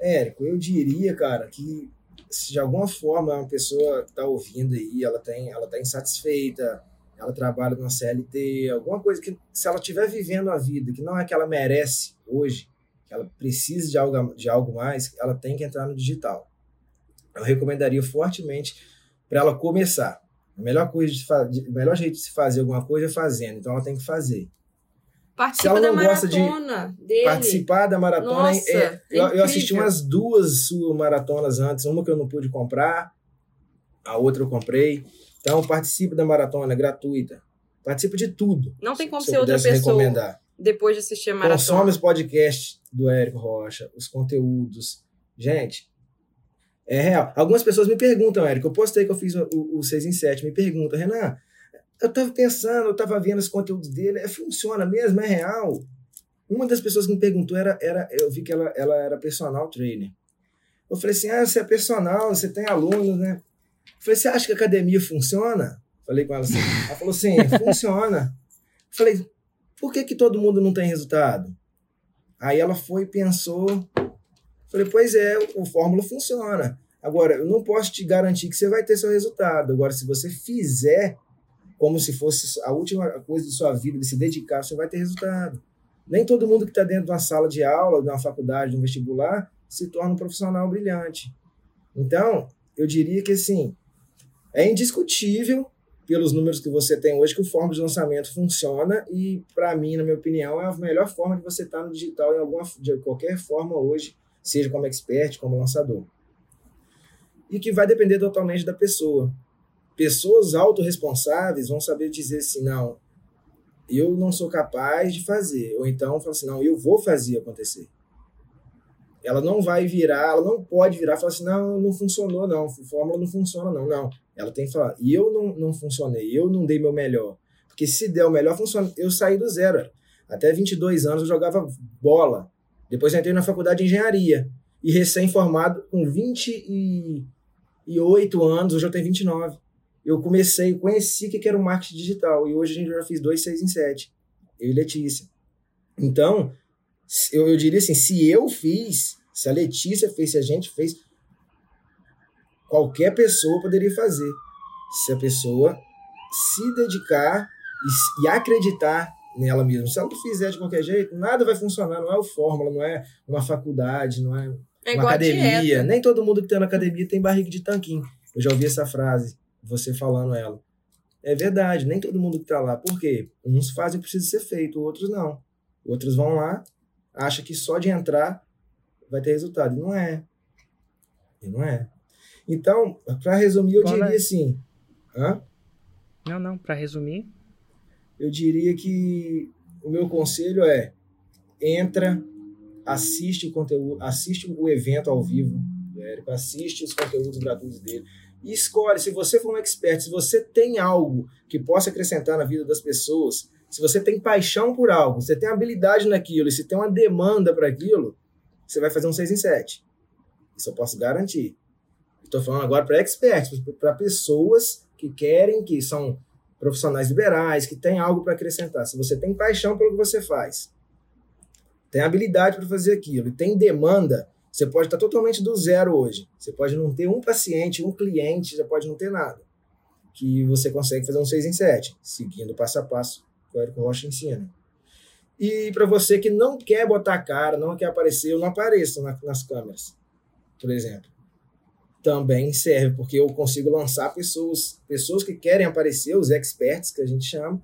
Érico, eu diria, cara, que se de alguma forma uma pessoa está ouvindo aí, ela tem, ela tá insatisfeita, ela trabalha numa CLT, alguma coisa que se ela estiver vivendo a vida que não é que ela merece hoje, que ela precisa de algo, de algo mais, ela tem que entrar no digital. Eu recomendaria fortemente para ela começar. A melhor coisa de, de- melhor jeito de se fazer alguma coisa é fazendo, então ela tem que fazer. Participa ela da não gosta de maratona dele. Participar da maratona. Nossa, é- eu, eu assisti umas duas suas maratonas antes, uma que eu não pude comprar, a outra eu comprei. Então, participe da maratona, é gratuita. Participe de tudo. Não tem como se ser outra pessoa recomendar. depois de assistir a Consome maratona. os podcasts do Érico Rocha, os conteúdos. Gente, é real. Algumas pessoas me perguntam, Érico, eu postei que eu fiz o, o 6 em 7, me perguntam, Renan, eu tava pensando, eu tava vendo os conteúdos dele, é, funciona mesmo, é real? Uma das pessoas que me perguntou era, era eu vi que ela, ela era personal trainer. Eu falei assim, ah, você é personal, você tem alunos, né? Eu falei, você acha que a academia funciona? Falei com ela assim. Ela falou assim, funciona. Eu falei, por que, que todo mundo não tem resultado? Aí ela foi e pensou. Falei, pois é, o, o fórmula funciona. Agora, eu não posso te garantir que você vai ter seu resultado. Agora, se você fizer como se fosse a última coisa de sua vida, de se dedicar, você vai ter resultado. Nem todo mundo que está dentro de uma sala de aula, de uma faculdade, de um vestibular, se torna um profissional brilhante. Então, eu diria que assim, é indiscutível pelos números que você tem hoje que o fórmula de lançamento funciona e para mim, na minha opinião, é a melhor forma de você estar no digital em alguma de qualquer forma hoje, seja como expert, como lançador. E que vai depender totalmente da pessoa. Pessoas autorresponsáveis vão saber dizer assim, não, eu não sou capaz de fazer, ou então fala assim, não, eu vou fazer acontecer. Ela não vai virar, ela não pode virar e falar assim, não, não funcionou não, a fórmula não funciona não, não. Ela tem que falar, e eu não, não funcionei, eu não dei meu melhor. Porque se der o melhor, funciona. Eu saí do zero. Até 22 anos eu jogava bola. Depois entrei na faculdade de engenharia. E recém-formado, com 28 anos, hoje eu tenho 29. Eu comecei, conheci o que era o marketing digital. E hoje a gente já fiz dois, seis em sete. Eu e Letícia. Então, eu, eu diria assim, se eu fiz, se a Letícia fez, se a gente fez, qualquer pessoa poderia fazer. Se a pessoa se dedicar e, e, acreditar nela mesma. Se ela não fizer de qualquer jeito, nada vai funcionar. Não é o fórmula, não é uma faculdade, não é, É uma academia. Nem todo mundo que está na academia tem barriga de tanquinho. Eu já ouvi essa frase, você falando ela. É verdade, nem todo mundo que está lá. Por quê? Uns fazem o que precisa ser feito, outros não. Outros vão lá, acham que só de entrar vai ter resultado. E não é. E não é. Então, para resumir, eu Qual diria é? assim. Hã? Não, não, para resumir. eu diria que o meu conselho é entra, assiste o conteúdo, assiste o evento ao vivo do Érico, assiste os conteúdos gratuitos dele e escolhe, se você for um expert, se você tem algo que possa acrescentar na vida das pessoas, se você tem paixão por algo, você tem habilidade naquilo, e se tem uma demanda para aquilo, você vai fazer um 6 em 7. Isso eu posso garantir. Estou falando agora para experts, para pessoas que querem, que são profissionais liberais, que têm algo para acrescentar. Se você tem paixão pelo que você faz, tem habilidade para fazer aquilo e tem demanda, você pode estar totalmente do zero hoje. Você pode não ter um paciente, um cliente, você pode não ter nada. Que você consegue fazer um 6 em 7, seguindo passo a passo que o Érico Rocha ensina. E para você que não quer botar a cara, não quer aparecer, eu não apareço na, nas câmeras, por exemplo. Também serve, porque eu consigo lançar pessoas, pessoas que querem aparecer, os experts que a gente chama,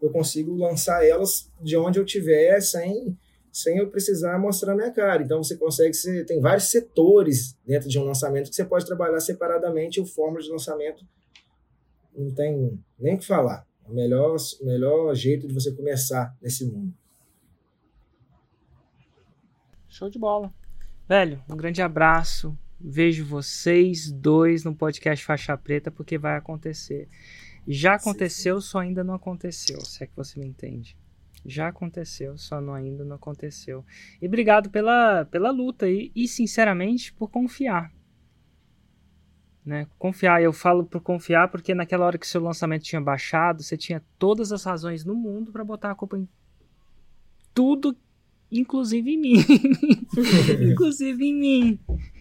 eu consigo lançar elas de onde eu tiver sem sem eu precisar mostrar minha cara. Então você consegue ser, tem vários setores dentro de um lançamento que você pode trabalhar separadamente o fórmula de lançamento não tem nem o que falar. É o melhor, melhor jeito de você começar nesse mundo. Show de bola. Velho, um grande abraço. Vejo vocês dois no podcast Faixa Preta porque vai acontecer. Já aconteceu, sim, sim. só ainda não aconteceu, se é que você me entende. Já aconteceu, só não, ainda não aconteceu. E obrigado pela, pela luta e, e, sinceramente, por confiar. Né? Confiar, eu falo por confiar porque naquela hora que seu lançamento tinha baixado, você tinha todas as razões no mundo para botar a culpa em tudo, inclusive em mim. inclusive em mim.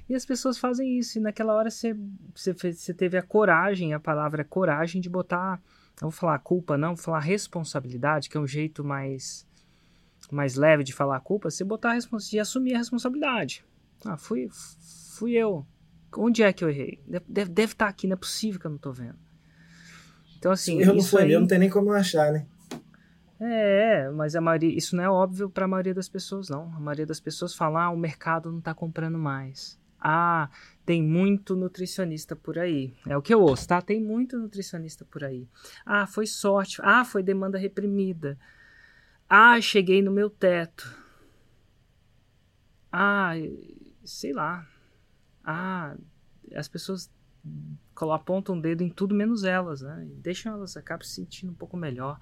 E as pessoas fazem isso. E naquela hora você, você, você teve a coragem, a palavra coragem, de botar não vou falar culpa, não, vou falar responsabilidade, que é um jeito mais mais leve de falar culpa, você botar a de assumir a responsabilidade. Ah, fui, fui eu. Onde é que eu errei? Deve, deve, deve estar tá aqui, não é possível que eu não estou vendo. Então, assim. Eu não fui aí... eu, não tem nem como achar, né? É, mas a maioria, isso não é óbvio para a maioria das pessoas, não. A maioria das pessoas fala, ah, o mercado não está comprando mais. Ah, tem muito nutricionista por aí. É o que eu ouço, tá? Tem muito nutricionista por aí. Ah, foi sorte. Ah, foi demanda reprimida. Ah, cheguei no meu teto. Ah, sei lá. Ah, as pessoas apontam o dedo em tudo menos elas, né? E deixam elas acabam se sentindo um pouco melhor.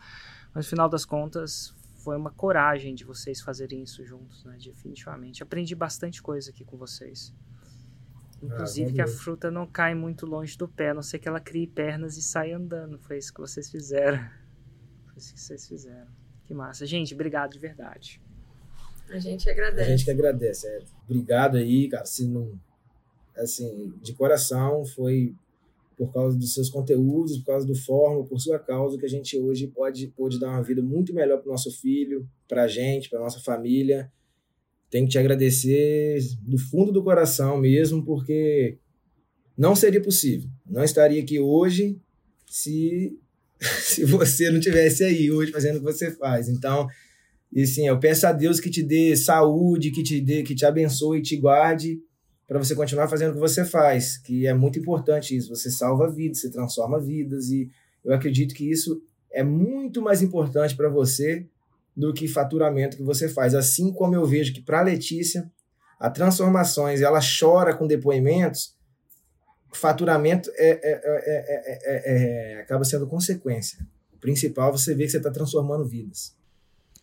Mas no final das contas, foi uma coragem de vocês fazerem isso juntos, né? Definitivamente. Aprendi bastante coisa aqui com vocês. Inclusive ah, que a fruta não cai muito longe do pé, a não ser que ela crie pernas e saia andando. Foi isso que vocês fizeram. Foi isso que vocês fizeram. Que massa. Gente, obrigado de verdade. A gente agradece. A gente que agradece. É. Obrigado aí, cara. Se não, assim, de coração, foi por causa dos seus conteúdos, por causa do Fórmula, por sua causa, que a gente hoje pode, pode dar uma vida muito melhor para o nosso filho, para a gente, para nossa família tenho que te agradecer do fundo do coração mesmo, porque não seria possível. Não estaria aqui hoje se, se você não tivesse aí hoje fazendo o que você faz. Então, e sim, eu peço a Deus que te dê saúde, que te dê, que te abençoe e te guarde para você continuar fazendo o que você faz, que é muito importante isso. Você salva vidas, você transforma vidas e eu acredito que isso é muito mais importante para você do que faturamento que você faz. Assim como eu vejo que para a Letícia, a transformações, ela chora com depoimentos, faturamento é, é, é, acaba sendo consequência. O principal você vê que você está transformando vidas.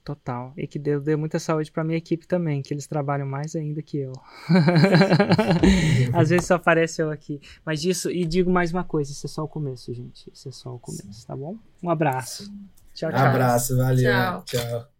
Total. E que Deus dê muita saúde para minha equipe também, que eles trabalham mais ainda que eu. Às vezes só aparece eu aqui. Mas disso, e digo mais uma coisa: isso é só o começo, gente. Isso é só o começo, Sim. tá bom? Um abraço. Sim. Tchau, tchau. Abraço, valeu. tchau. tchau.